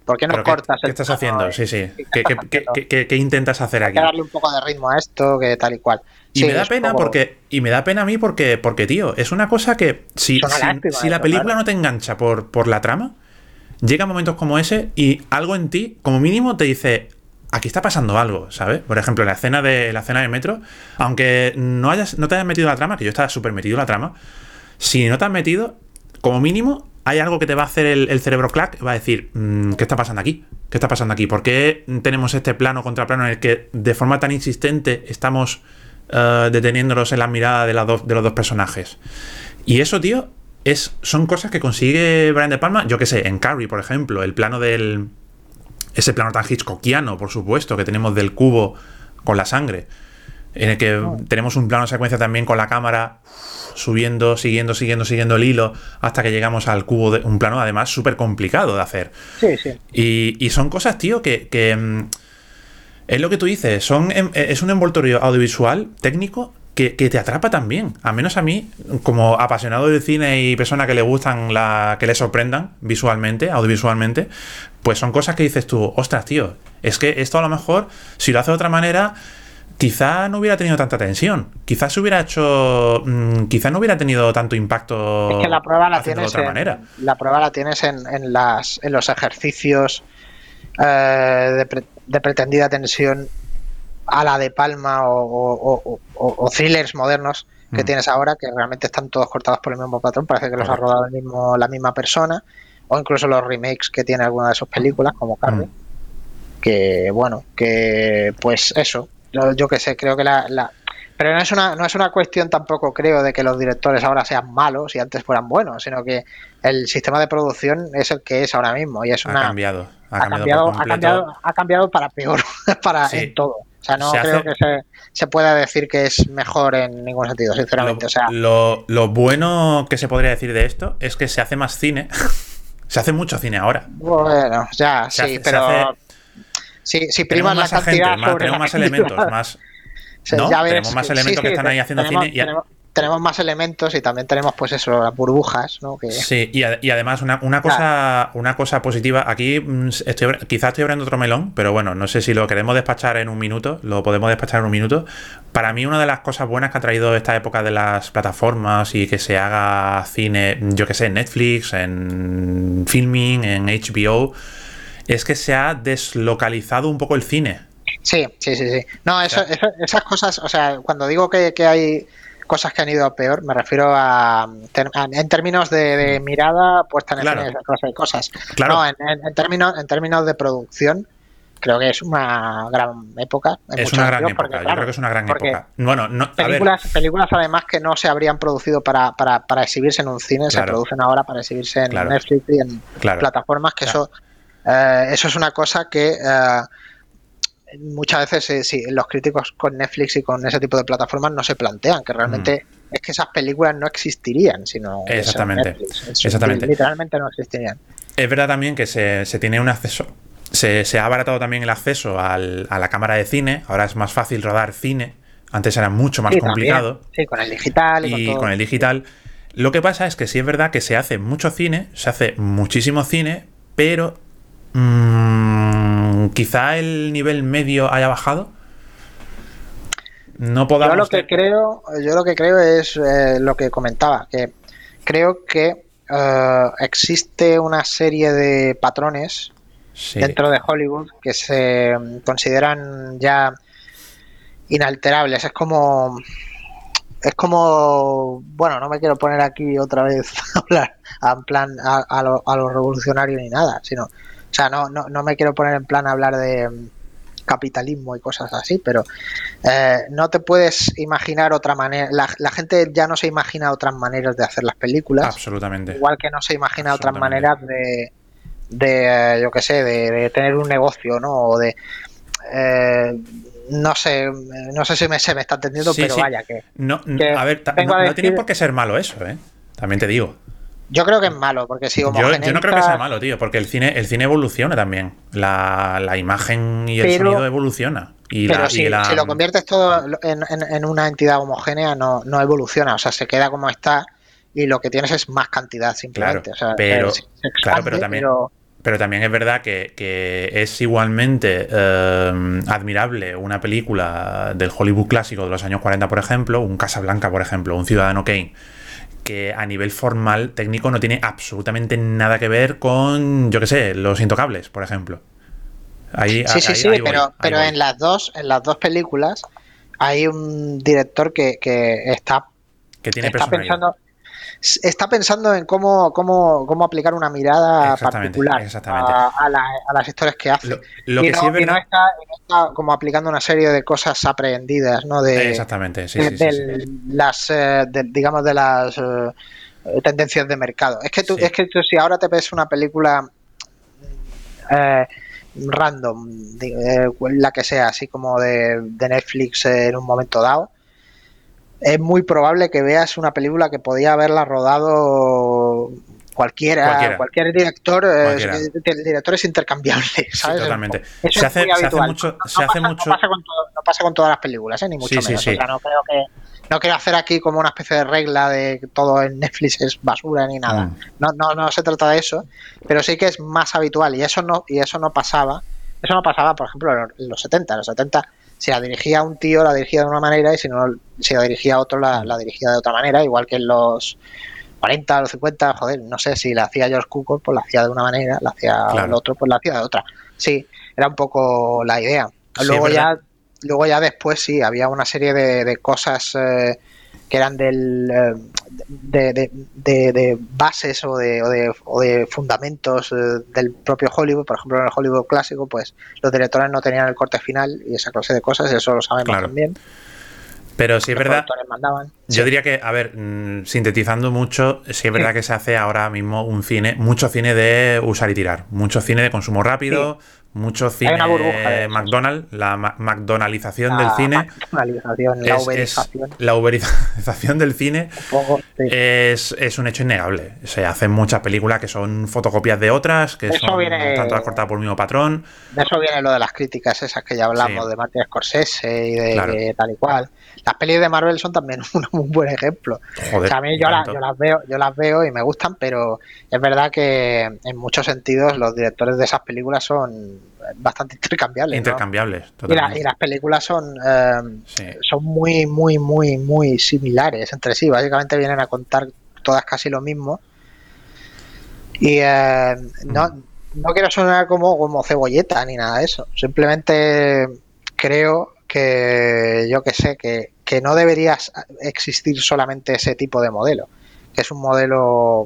¿Por qué no cortas qué, el ¿Qué estás haciendo? Sí, sí. ¿Qué, intentas hacer aquí? darle un poco de ritmo a esto, que tal y cual. Y me da pena porque. Y me da pena a mí porque, porque tío, es una cosa que. Si, si, la película no te engancha por, por la trama, llega momentos como ese y algo en ti, como mínimo, te dice. Aquí está pasando algo, ¿sabes? Por ejemplo, la escena de la escena de metro, aunque no hayas, no te hayas metido en la trama, que yo estaba súper metido en la trama, si no te has metido, como mínimo, hay algo que te va a hacer el, cerebro clack, va a decir, mm, ¿qué está pasando aquí? ¿Qué está pasando aquí? ¿Por qué tenemos este plano contra plano en el que de forma tan insistente estamos uh, deteniéndonos en la mirada de, de los dos personajes? Y eso, tío, es, son cosas que consigue Brian De Palma, yo qué sé, en Carrie, por ejemplo, el plano del... Ese plano tan hitchcockiano, por supuesto, que tenemos del cubo con la sangre, en el que oh. tenemos un plano de secuencia también con la cámara subiendo, siguiendo, siguiendo, siguiendo el hilo hasta que llegamos al cubo de un plano, además, súper complicado de hacer. Sí, sí. Y, son cosas, tío, que, mm, es lo que tú dices, son, em, eh, es un envoltorio audiovisual técnico que, te atrapa también. Al menos a mí, como apasionado del cine y persona que le gustan, la, que le sorprendan visualmente, audiovisualmente, pues son cosas que dices tú, ostras, tío, es que esto a lo mejor, si lo hace de otra manera, quizá no hubiera tenido tanta tensión. Quizás se hubiera hecho. Mm, quizá no hubiera tenido tanto impacto. Es que la prueba la tienes. De otra manera. La prueba la tienes en, las, en los ejercicios eh, de, pretendida tensión a la de Palma o, thrillers modernos que mm. tienes ahora, que realmente están todos cortados por el mismo patrón. Parece que los ha rodado el mismo, la misma persona. O incluso los remakes que tiene alguna de sus películas, como Carrie. Mm. Que bueno, que pues eso, yo que sé, creo que la, pero no es una no es una cuestión tampoco creo de que los directores ahora sean malos y antes fueran buenos sino que el sistema de producción es el que es ahora mismo y es ha una cambiado ha, cambiado, ha cambiado, ha cambiado para peor para en todo. O sea no creo que se, se, pueda decir que es mejor en ningún sentido sinceramente lo, o sea lo, lo bueno que se podría decir de esto es que se hace más cine. Se hace mucho cine ahora. Bueno ya sí pero si, si prima la cantidad más, tenemos más elementos, más. ¿No? tenemos más elementos que están ahí haciendo cine. Y, tenemos más elementos y también tenemos, pues eso, las burbujas, ¿no? Sí, y, además una, cosa, una cosa positiva, aquí mm, estoy, quizás estoy abriendo otro melón, pero bueno, no sé si lo queremos despachar en un minuto, lo podemos despachar en un minuto. Para mí una de las cosas buenas que ha traído esta época de las plataformas y que se haga cine, yo que sé, en Netflix, en Filming, en HBO, es que se ha deslocalizado un poco el cine. Sí, sí, sí, sí. No, eso, esas cosas, o sea, cuando digo que, que hay cosas que han ido a peor, me refiero a, en términos de, mirada puesta en claro. esas clase de cosas. Claro. No, en, términos, en términos de producción, creo que es una gran época. Es una gran época, yo creo que es una gran época. Bueno, no, películas, películas además que no se habrían producido para, para, para exhibirse en un cine, se producen ahora para exhibirse en Netflix y en plataformas, que eso, eh, eso es una cosa que... Eh, muchas veces sí, los críticos con Netflix y con ese tipo de plataformas no se plantean que realmente mm. es que esas películas no existirían sino exactamente exactamente. literalmente no existirían. Es verdad también que se, tiene un acceso se, ha abaratado también el acceso a la cámara de cine. Ahora es más fácil rodar cine. Antes era mucho más complicado. Sí con el digital y, con, el digital. Lo que pasa es que sí es verdad que se hace mucho cine se hace muchísimo cine pero Mm, quizá el nivel medio haya bajado. No podamos. Yo lo que creo, yo lo que creo es eh, lo que comentaba, que creo que eh, existe una serie de patrones dentro de Hollywood que se consideran ya inalterables. Es como es como, bueno, no me quiero poner aquí otra vez a hablar en plan a, a, lo, a lo revolucionario ni nada, sino sea, no, no, no me quiero poner en plan a hablar de mm, capitalismo y cosas así, pero eh, no te puedes imaginar otra manera. La, gente ya no se imagina otras maneras de hacer las películas. Absolutamente. Igual que no se imagina otras maneras de, de yo qué sé, de, tener un negocio, ¿no? O de. Eh, no sé, no sé si me, se me está entendiendo, pero vaya que. No, a ver, no, tiene por qué ser malo eso, ¿eh? También te digo. Yo creo que es malo, porque si yo, yo no creo que sea malo, tío, porque el cine, el cine evoluciona también. La, la imagen y el sonido evoluciona. Y pero si, lo conviertes todo en, una entidad homogénea, no, no evoluciona, o sea, se queda como está y lo que tienes es más cantidad simplemente. pero, claro, pero también, pero... también es verdad que, que es igualmente eh, admirable una película del Hollywood clásico de los años 40, por ejemplo, un Casablanca, por ejemplo, un Ciudadano Kane que a nivel formal, técnico, no tiene absolutamente nada que ver con, yo qué sé, los intocables, por ejemplo. Ahí, sí, sí, sí, pero, pero en las dos, en las dos películas hay un director que, que está, que tiene está pensando, está pensando en cómo, cómo, cómo aplicar una mirada particular A, las historias que hace. Lo, y, no, está, como aplicando una serie de cosas aprehendidas, ¿no? De, exactamente, sí, de, las, eh, digamos, de las eh, tendencias de mercado. Es que tú, es que tú, si ahora te ves una película eh, random, la que sea, así como de Netflix en un momento dado, es muy probable que veas una película que podía haberla rodado cualquiera, cualquier director, eh, el director es intercambiable, ¿sabes? totalmente. se, hace, mucho, no, se pasa con todas las películas, ¿eh? ni mucho menos. no creo que no quiero hacer aquí como una especie de regla de que todo en Netflix es basura ni nada. Mm. No, no, no se trata de eso, pero sí que es más habitual y eso no y eso no pasaba. Eso no pasaba, por ejemplo, en los 70. En los 70 si la dirigía un tío, la dirigía de una manera y si no, si la dirigía otro, la, dirigía de otra manera, igual que en los 40, los 50, joder, no sé, si la hacía George Cukor, pues la hacía de una manera, la hacía el otro, pues la hacía de otra. Sí, era un poco la idea. Luego ya luego ya después sí, había una serie de, de cosas eh, que eran del, eh, de, de, bases o de, o de, fundamentos eh, del propio Hollywood. Por ejemplo, en el Hollywood clásico, pues los directores no tenían el corte final y esa clase de cosas, eso lo sabemos también. Pero sí es verdad. Yo diría que, a ver, mm, sintetizando mucho, sí es verdad que se hace ahora mismo un cine, mucho cine de usar y tirar, mucho cine de consumo rápido, mucho Hay cine una burbuja de eso. McDonald's, la ma- McDonaldización del cine. McDonaldización, la es- es- uberización, la uberización del cine un poco, sí. es, es un hecho innegable. Se hacen muchas películas que son fotocopias de otras, que son viene- cortadas por el mismo patrón. De eso viene lo de las críticas esas que ya hablamos Sí. de Martin Scorsese y de, Claro. de tal y cual. Las pelis de Marvel son también un muy buen ejemplo. Joder, O sea, a mí yo, la- yo las veo, yo las veo y me gustan, pero es verdad que en muchos sentidos los directores de esas películas son bastante intercambiables. ¿no? intercambiables. Y, la- totalmente. y las películas son eh, Sí. son muy, muy, muy, muy similares entre sí. Básicamente vienen a contar todas casi lo mismo. Y eh, no, no quiero sonar como, como cebolleta ni nada de eso. Simplemente creo que, yo que sé, que, que no debería existir solamente ese tipo de modelo. Que es un modelo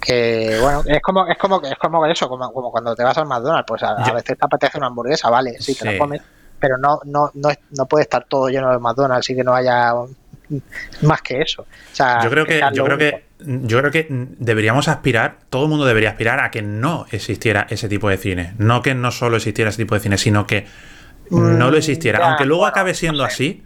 que, bueno, es como, es como, es como eso, como, como cuando te vas al McDonald's, pues a, veces te apetece una hamburguesa, vale, sí, te Sí. la comes, pero no, no, no, no puede estar todo lleno de McDonald's y que no haya más que eso. O sea, Yo creo que, yo creo único. que, yo creo que deberíamos aspirar, todo el mundo debería aspirar a que no existiera ese tipo de cine. No que no solo existiera ese tipo de cine, sino que no lo existiera. Mm, ya, Aunque luego acabe siendo así,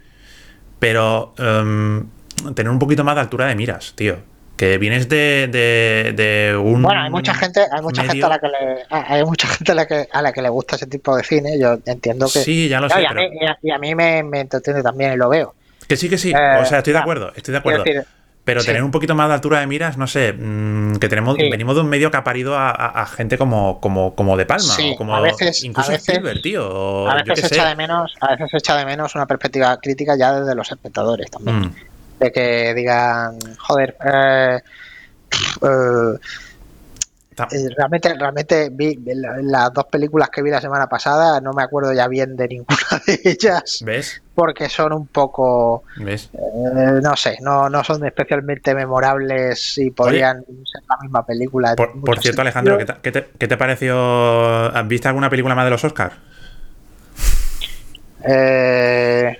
pero em, tener un poquito más de altura de miras, tío. Que vienes de, de, de un. Bueno, hay mucha gente, hay mucha gente a la que le, hay mucha gente a la que, a la que le gusta ese tipo de cine. Yo entiendo que Sí, ya lo No, sé, y, a pero- mí, y a- y a mí me, me entretiene también y lo veo. Que sí, que sí. Eh, o sea, estoy de acuerdo, estoy de acuerdo. decir, Pero sí. tener un poquito más de altura de miras, no sé, mm, que tenemos, Sí. venimos de un medio que ha parido a, a- a gente como, como, como De Palma, Sí, o como a veces- incluso a veces- Spielberg, tío. o a veces se sé. echa de menos, a veces se echa de menos una perspectiva crítica ya desde los espectadores también. Mm. De que digan, joder, eh, eh, eh, realmente, realmente vi vi la- las dos películas que vi la semana pasada, no me acuerdo ya bien de ninguna de ellas, ¿Ves? Porque son un poco, ¿Ves? eh, no sé, no, no son especialmente memorables y podrían ser la misma película. Por, cierto, Alejandro, ¿qué te, qué te- qué te pareció? ¿Has visto alguna película más de los Oscars? Eh,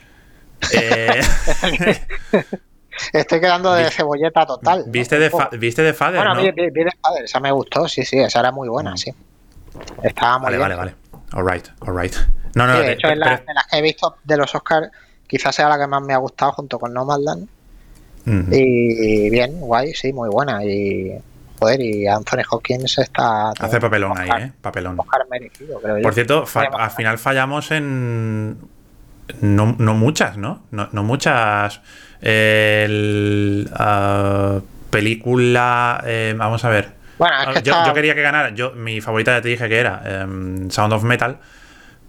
Eh, estoy quedando de cebolleta total. ¿no? ¿Viste, de poco. Fa- ¿Viste de Father? Bueno, no? vi, vi- vi The Father, esa me gustó, sí, sí, esa era muy buena, Mm. sí. Estaba muy Vale, bien. vale, vale. Alright, alright. No, no, Sí, de hecho, en, la- en las que he visto de los Oscars, quizás sea la que más me ha gustado junto con Nomadland. Mm. Y bien, guay, sí, muy buena. Y joder, y Anthony Hopkins está. Hace papelón ahí, ¿eh? Papelón. Oscar merecido, creo yo. Por cierto, al final fallamos en. No, no muchas, ¿no? No, no muchas. El, ah, película. eh, vamos a ver. Bueno, es que yo, está- yo quería que ganara. Yo, mi favorita ya te dije que era em, Sound of Metal.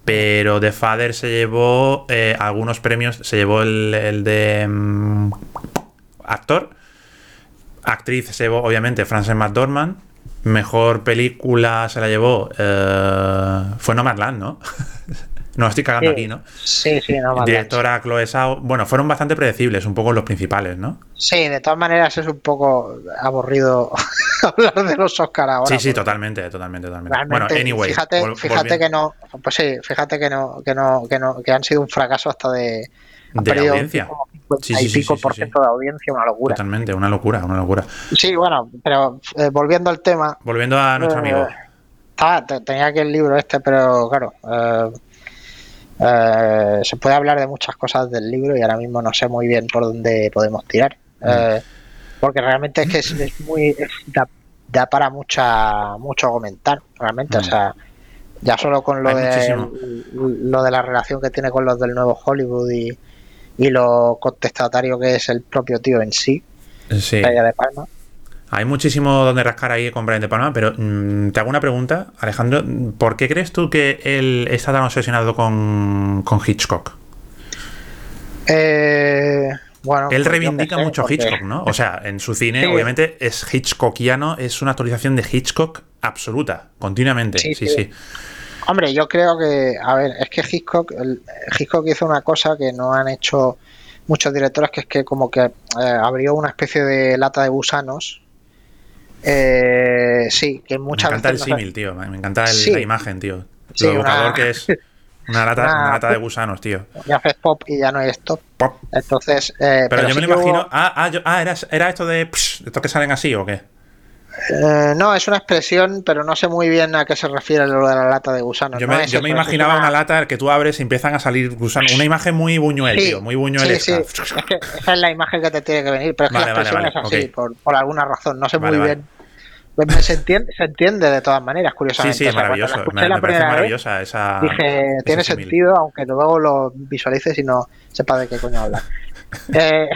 Pero The Father se llevó eh, algunos premios. Se llevó el, el de em, actor. Actriz se llevó, obviamente, Frances McDormand. Mejor película se la llevó. eh, fue Nomadland, ¿no? no estoy cagando Sí. aquí, ¿no? Sí, sí, Nomadland. Directora Chloe. Bueno, fueron bastante predecibles, un poco los principales, ¿no? Sí, de todas maneras es un poco aburrido hablar de los Oscars ahora. sí, sí, totalmente, totalmente, totalmente. Bueno, anyway. fíjate, fíjate que no, pues sí, fíjate que no, que no, que no, que han sido un fracaso hasta de, han De la perdido audiencia. como 50 Sí, sí, sí, por ciento de audiencia, una locura. Totalmente, una locura, una locura. Sí, bueno, pero eh, volviendo al tema, Volviendo a nuestro Eh, amigo. estaba- te- tenía aquí el libro este, pero claro, eh, eh, se puede hablar de muchas cosas del libro y ahora mismo no sé muy bien por dónde podemos tirar. Mm. Eh, porque realmente es que es, es muy es- da, da para mucha mucho comentar, realmente, o Mm. sea, ya solo con lo Hay de muchísimo. lo de la relación que tiene con los del nuevo Hollywood y, y lo contestatario que es el propio tío en sí, Sí. De Palma. Hay muchísimo donde rascar ahí con Brian De Palma, pero mm, te hago una pregunta, Alejandro. ¿Por qué crees tú que él está tan obsesionado con, con Hitchcock? Eh, bueno, Él pues reivindica sé, mucho porque- Hitchcock, ¿no? O sea, en su cine, Sí. obviamente, es Hitchcockiano, es una actualización de Hitchcock absoluta, continuamente. Sí, Sí, sí. sí. Hombre, yo creo que, a ver, es que Hitchcock, el- Hitchcock hizo una cosa que no han hecho muchos directores, que es que como que eh, abrió una especie de lata de gusanos. Eh, sí, que Me muchas encanta el veces símil, tío. Me encanta el- Sí. la imagen, tío. Sí, Lo evocador una- que es una lata, una- una lata de gusanos, tío. ya haces pop y ya no hay stop. Pop. Entonces, eh, Pero, yo sí me lo hubo- imagino. Ah, ah, yo- ah, era, era esto de. psh, ¿Estos que salen así o qué? Eh, no, es una expresión, pero no sé muy bien a qué se refiere lo de la lata de gusano. Yo me, yo imaginaba una- una lata que tú abres y empiezan a salir gusanos. Una imagen muy buñuel, Sí, tío, muy Sí, sí, es que esa es la imagen que te tiene que venir, pero es que la expresión vale, es así, por, por alguna razón, no sé muy bien. Pues se, entiende, se entiende de todas maneras, Sí, curiosamente. sí, O es maravilloso. Me, la me parece primera vez, maravillosa esa. Dije, tiene sentido, aunque luego lo visualices y no sepa de qué coño habla. Eh,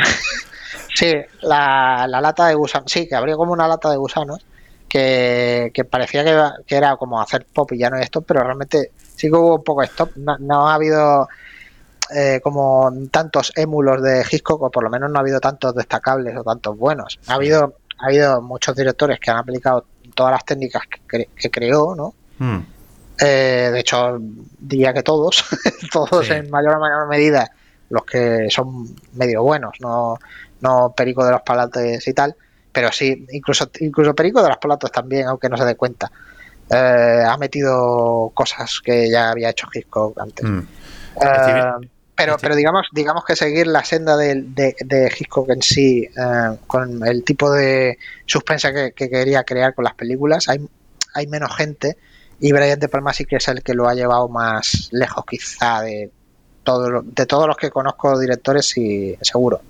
sí, la, la lata de gusanos, sí, que habría como una lata de gusanos que, que parecía que, era como hacer pop y ya no es stop, pero realmente sí que hubo un poco de stop. No, no ha habido eh, como tantos émulos de Hitchcock, o por lo menos no ha habido tantos destacables o tantos buenos. Ha habido, ha habido muchos directores que han aplicado todas las técnicas que, cre- que creó, ¿no? Mm, Eh, de hecho, diría que todos, todos Sí. en mayor o menor medida, los que son medio buenos, no, no Perico de los Palates y tal, pero sí, incluso, incluso Perico de los Palatos también, aunque no se dé cuenta. Eh, ha metido cosas que ya había hecho Hitchcock antes. mm. Eh, pero, pero digamos, digamos que seguir la senda de, de, de Hitchcock en sí, eh, con el tipo de suspensa que, que quería crear con las películas, hay, hay menos gente y Brian De Palma sí que es el que lo ha llevado más lejos quizá de todo de todos los que conozco directores y seguro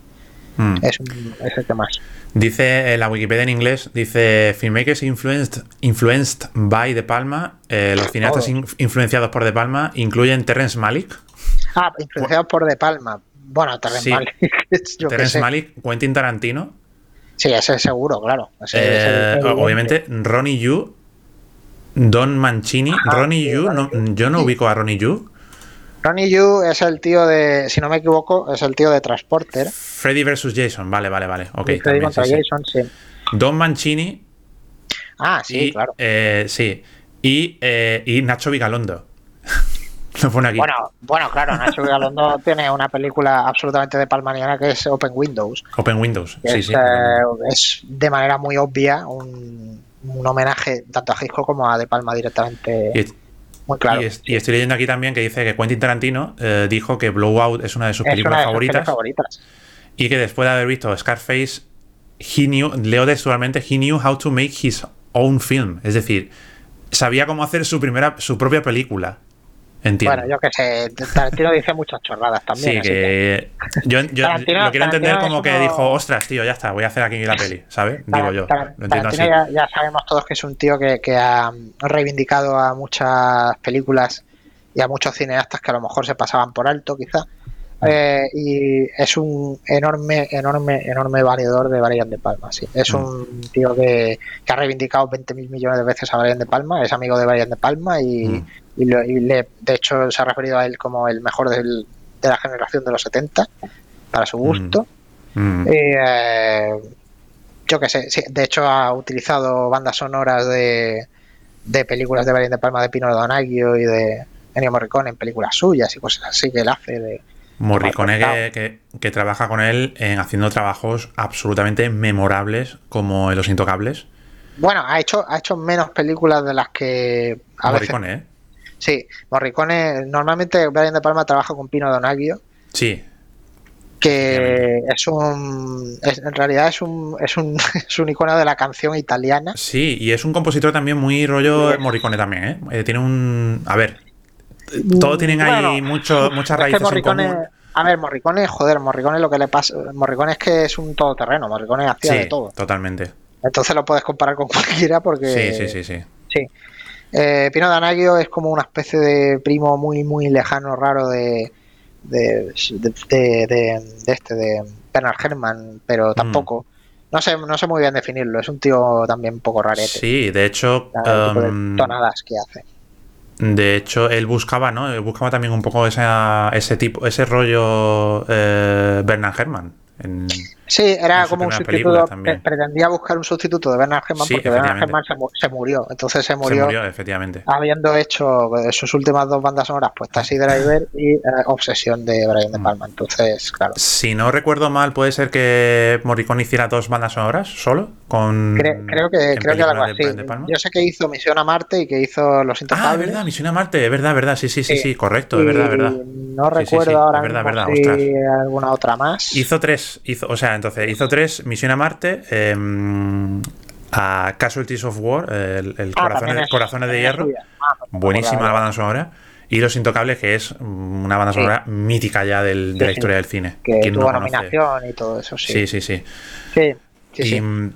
Mm. es, un- es el que más Dice en la Wikipedia en inglés, dice filmmakers influenced, influenced by De Palma. eh, los cineastas in- influenciados por De Palma incluyen Terrence Malick, ah influenciado por De Palma bueno Terrence Sí. Malick, yo Terrence. Malick, Quentin Tarantino, sí ese es seguro claro Ese eh, obviamente Ronnie Yu, Don Mancini. Ah, Ronnie Yu, no- yo no ubico a Ronnie Yu. Ronnie Yu es el tío de si no me equivoco es el tío de Transporter Freddy vs. Jason, vale, vale, vale. Ok, Freddy también, contra sí. Jason, sí. Don Mancini Ah, sí, y, claro. eh, sí, y, eh, y Nacho Vigalondo. Lo pone aquí. Bueno, bueno, claro, Nacho Vigalondo tiene una película absolutamente de palmaniana que es Open Windows. Open Windows. Sí, es, sí. eh, es de manera muy obvia un, un homenaje tanto a Hitchcock como a De Palma directamente Y- muy claro. y, es- y estoy leyendo aquí también que dice que Quentin Tarantino eh, dijo que Blowout es una de sus es películas de favoritas y que después de haber visto Scarface, he knew, leo textualmente, he knew how to make his own film. Es decir, sabía cómo hacer su primera, su propia película. Entiendo. Bueno, yo que sé, Tarantino dice muchas chorradas también. sí, así que yo, yo Tarantino- lo quiero entender Tarantino como que dijo, ostras, tío, ya está, voy a hacer aquí la peli, ¿sabes? Digo yo. Tar- Lo entiendo así. Tarantino ya, ya sabemos todos que es un tío que, que ha reivindicado a muchas películas y a muchos cineastas que a lo mejor se pasaban por alto, quizá. Mm. Eh, y es un enorme, enorme, enorme valedor de Brian De Palma. Sí. Es Mm. un tío que, que ha reivindicado 20.000 millones de veces a Brian De Palma, es amigo de Brian De Palma y, Mm. Y lo- y le, de hecho se ha referido a él como el mejor del- de la generación de los 70, para su gusto. Mm. Eh, yo qué sé, sí, de hecho ha utilizado bandas sonoras de, de películas de Brian De Palma, de Pino Donaggio y de Ennio Morricone en películas suyas y cosas así que él hace. De, Morricone que, que- que trabaja con él en haciendo trabajos absolutamente memorables como en Los Intocables. bueno, ha hecho, ha hecho menos películas de las que a veces. Morricone, ¿eh? Sí, Morricone, normalmente Brian De Palma trabaja con Pino Donaggio, Sí, que es un. es- en realidad es un, es, un, es un icono de la canción italiana. sí, y es un compositor también muy rollo Morricone también, ¿eh? Eh, tiene un... A ver, todos tienen ahí mucho, muchas Es que raíces en Morricone, común. a ver, Morricone, joder, Morricone lo que le pasa, Morricone es que es un todoterreno, Morricone hacía de Sí, todo. totalmente. Entonces lo puedes comparar con cualquiera porque Sí, sí, sí, sí. sí. Eh, Pino Danagio es como una especie de primo muy, muy lejano, raro de de, de, de- de- de este, de Bernard Herrmann, Mm. pero tampoco. No sé, no sé muy bien definirlo. Es un tío también un poco rarete. Sí, de hecho... um, tonadas que hace. De hecho, él buscaba, ¿no? Él buscaba también un poco esa, ese tipo, ese rollo eh, Bernard Herrmann. En- Sí, era como un sustituto. Pretendía buscar un sustituto de Bernard Herrmann Sí, porque Bernard. Herrmann se, mu- se murió. Entonces se se murió, murió, efectivamente. habiendo hecho eh, sus últimas dos bandas sonoras, pues Taxi Driver y eh, Obsesión de Brian De Mm. Palma. Entonces, claro. Si no recuerdo mal, puede ser que Morricone hiciera dos bandas sonoras solo con Cre- creo que, creo que algo así. Yo sé que hizo Misión a Marte y que hizo Los Ah, es Intocables. verdad, Misión a Marte, es verdad, verdad, sí, sí, sí, Sí. sí, correcto, es verdad, verdad. No recuerdo ahora verdad, mismo verdad, si alguna otra más. Hizo tres, hizo, o sea, entonces hizo tres, Misión a Marte, em, a Casualties of War, el, el Ah, es- Corazones de Hierro. Ah, pues no Buenísima la banda sonora. Y Los Intocables, que es una banda Sí. sonora mítica ya del- de la sí. historia del cine. Que ¿Quién no tuvo conoce? nominación y todo eso, sí. Sí, sí, sí. Y mm,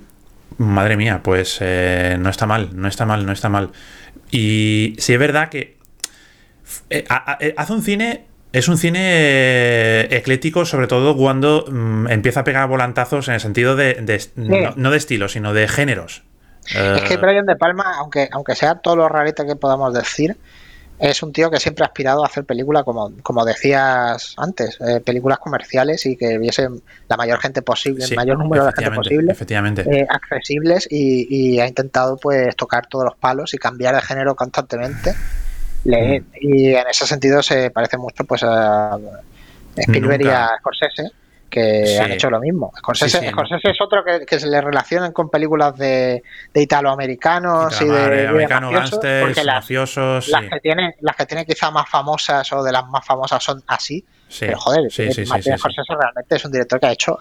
madre mía, pues eh, no está mal, no está mal, no está mal. Y sí es verdad que eh, eh, hace un cine, es un cine eh, eclético, sobre todo cuando mm, empieza a pegar volantazos en el sentido de, de- no, no de estilo, sino de géneros. Es que Eh, Brian De Palma, aunque, aunque sea todo lo rarito que podamos decir, es un tío que siempre ha aspirado a hacer películas, como, como decías antes, eh, películas comerciales y que viesen la mayor gente posible, sí, el mayor número de gente posible, Efectivamente. eh, accesibles y, y ha intentado pues tocar todos los palos y cambiar de género constantemente. Le- Mm. Y en ese sentido se parece mucho pues a Spielberg y a Scorsese que Sí. han hecho lo mismo. Scorsese, Sí, sí, Scorsese es otro que, que se le relacionan con películas de, de italoamericanos y de, Italo- y de americano, mafiosos, gángsters, porque las, mafiosos, las que tiene las que tiene quizá más famosas o de las más famosas son así sí, pero joder eh, Martin. Scorsese realmente es un director que ha hecho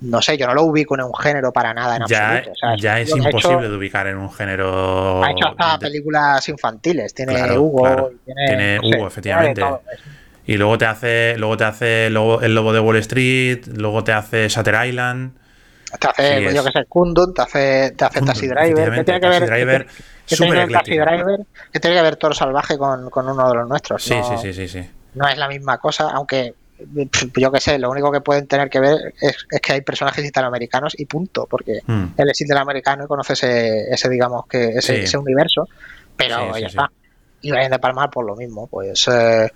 no sé yo no lo ubico en un género para nada en Ya, absoluto o sea, ya es imposible hecho- de ubicar en un género. ha hecho hasta de- películas infantiles tiene Claro, Hugo claro. tiene, Tiene no Hugo, efectivamente. Y luego te hace, luego te hace el lobo, el lobo de Wall Street, luego te hace Shutter Island. te hace Sí, yo es- que sé Kundun te hace te hace Kundun, Taxi Driver que efectivamente, tiene que ver Taxi Driver, que- que tiene Taxi. Driver que tiene que ver Toro Salvaje con, con uno de los nuestros Sí, no, sí, sí, sí, sí. no es la misma cosa aunque yo que sé lo único que pueden tener que ver es, es que hay personajes italoamericanos y punto porque Mm. él es italoamericano y conoce ese, ese digamos que ese, Sí. ese universo pero Sí, ya sí, está y Brian de Palma por lo mismo pues eh,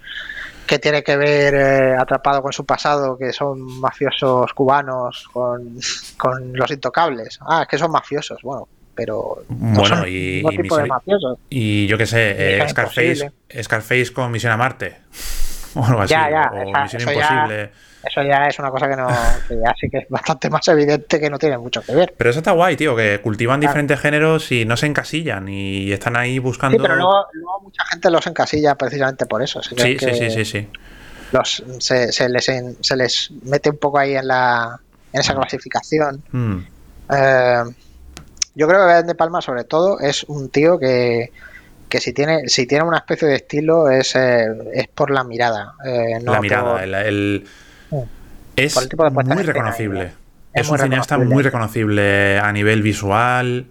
que tiene que ver eh, atrapado con su pasado que son mafiosos cubanos con, con los intocables ah es que son mafiosos bueno pero no Bueno, y- Misión- yo qué sé, eh, Scarface. Scarface con Misión a Marte. O algo así. Ya, ya, o esa- Misión eso ya- Imposible. eso ya es una cosa que no que ya sí que es bastante más evidente que no tiene mucho que ver Pero eso está guay, tío, que cultivan Claro. diferentes géneros y no se encasillan y están ahí buscando. Sí, pero luego, luego mucha gente los encasilla precisamente por eso. Sí, sí, sí, sí, sí. los- se, se les, en- se les mete un poco ahí en, la, en esa clasificación. Mm, Eh, yo creo que De Palma, sobre todo, es un tío que, que si tiene si tiene una especie de estilo es, eh, es por la mirada. eh, no la mirada, por- el, el- es el tipo de muy reconocible. Es, Es un cineasta muy reconocible a nivel visual,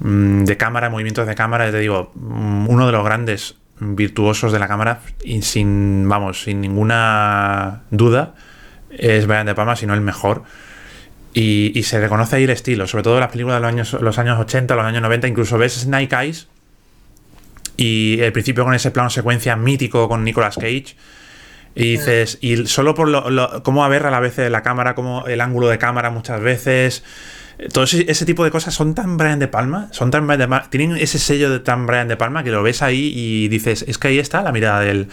mm, de cámara, movimientos de cámara. Te digo, mm, uno de los grandes virtuosos de la cámara, y sin, vamos, sin ninguna duda, es Brian De Palma, si no el mejor. Y, y se reconoce ahí el estilo, sobre todo en las películas de los años, los años 80, los años 90, incluso ves Snake Eyes y el principio con ese plano secuencia mítico con Nicolas Cage. Y dices, y solo por lo, lo- cómo aberra a la vez la cámara, como el ángulo de cámara muchas veces. eh, Todo ese, ese tipo de cosas son tan Brian De Palma, son tan Brian De Palma, tienen ese sello de tan Brian De Palma que lo ves ahí y dices, es que ahí está la mirada del,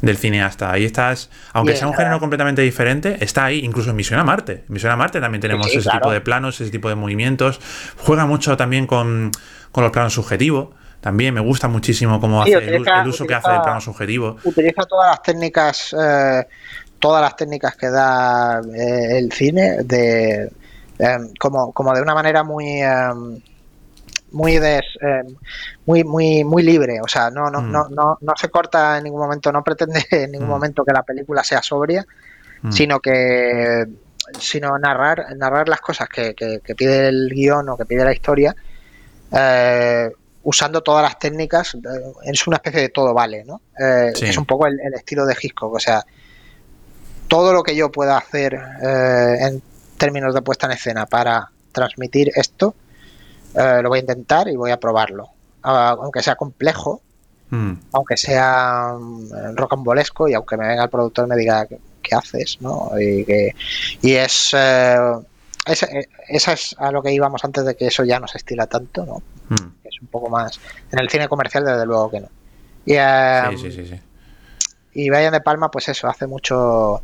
del cineasta. Ahí estás, aunque Bien, sea un claro. género completamente diferente, está ahí, incluso en Misión a Marte. En Misión a Marte también tenemos sí, ese claro. tipo de planos, ese tipo de movimientos. Juega mucho también con, con los planos subjetivos. También me gusta muchísimo cómo Sí, hace el, utiliza- el uso que hace del plano subjetivo. utiliza todas las técnicas eh, todas las técnicas que da eh, el cine de eh, como, como de una manera muy eh, muy des, eh, muy muy muy libre o sea no no, Mm. no no no se corta en ningún momento no pretende en ningún Mm. momento que la película sea sobria Mm. sino que sino narrar narrar las cosas que, que- que pide el guion o que pide la historia eh, usando todas las técnicas es una especie de todo vale no Eh, Sí. es un poco el, el estilo de Hitchcock o sea todo lo que yo pueda hacer eh, en términos de puesta en escena para transmitir esto eh, lo voy a intentar y voy a probarlo Ah, aunque sea complejo Mm. aunque sea mm, rocambolesco y aunque me venga el productor y me diga qué, qué haces, ¿no? Y, que, y es, eh, es- eh, esa es a lo que íbamos antes de que eso ya no se estila tanto, ¿no? Mm. Es un poco más... En el cine comercial desde luego que no. Y, eh, Sí, sí, sí, sí. y Brian De Palma, pues eso, hace mucho,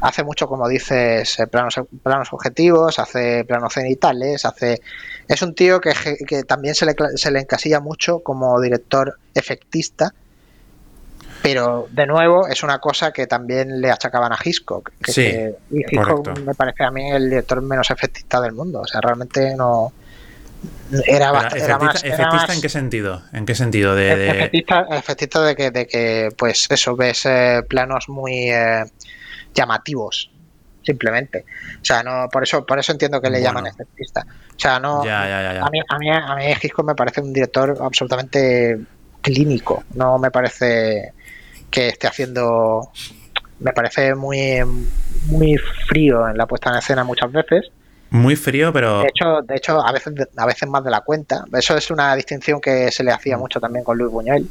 hace mucho, como dices, eh, planos, planos objetivos, hace planos cenitales, hace... Es un tío que, que también se le, se le encasilla mucho como director efectista, pero de nuevo es una cosa que también le achacaban a Hitchcock. Que Sí, que- y Hitchcock correcto. me parece a mí el director menos efectista del mundo. O sea, realmente no, Era, más, efectista, en qué sentido? ¿En qué sentido? De, de... Efectista, de que, de que, pues eso, ves eh, planos muy eh, llamativos, simplemente. O sea, no, por eso, por eso entiendo que le llaman efectista. O sea, no. a, mí, a, mí, a mí Hitchcock me parece un director absolutamente clínico. No me parece que esté haciendo. Me parece muy, muy frío en la puesta en escena muchas veces muy frío, pero. De hecho, de hecho a, veces, a veces más de la cuenta. Eso es una distinción que se le hacía mucho también con Luis Buñuel.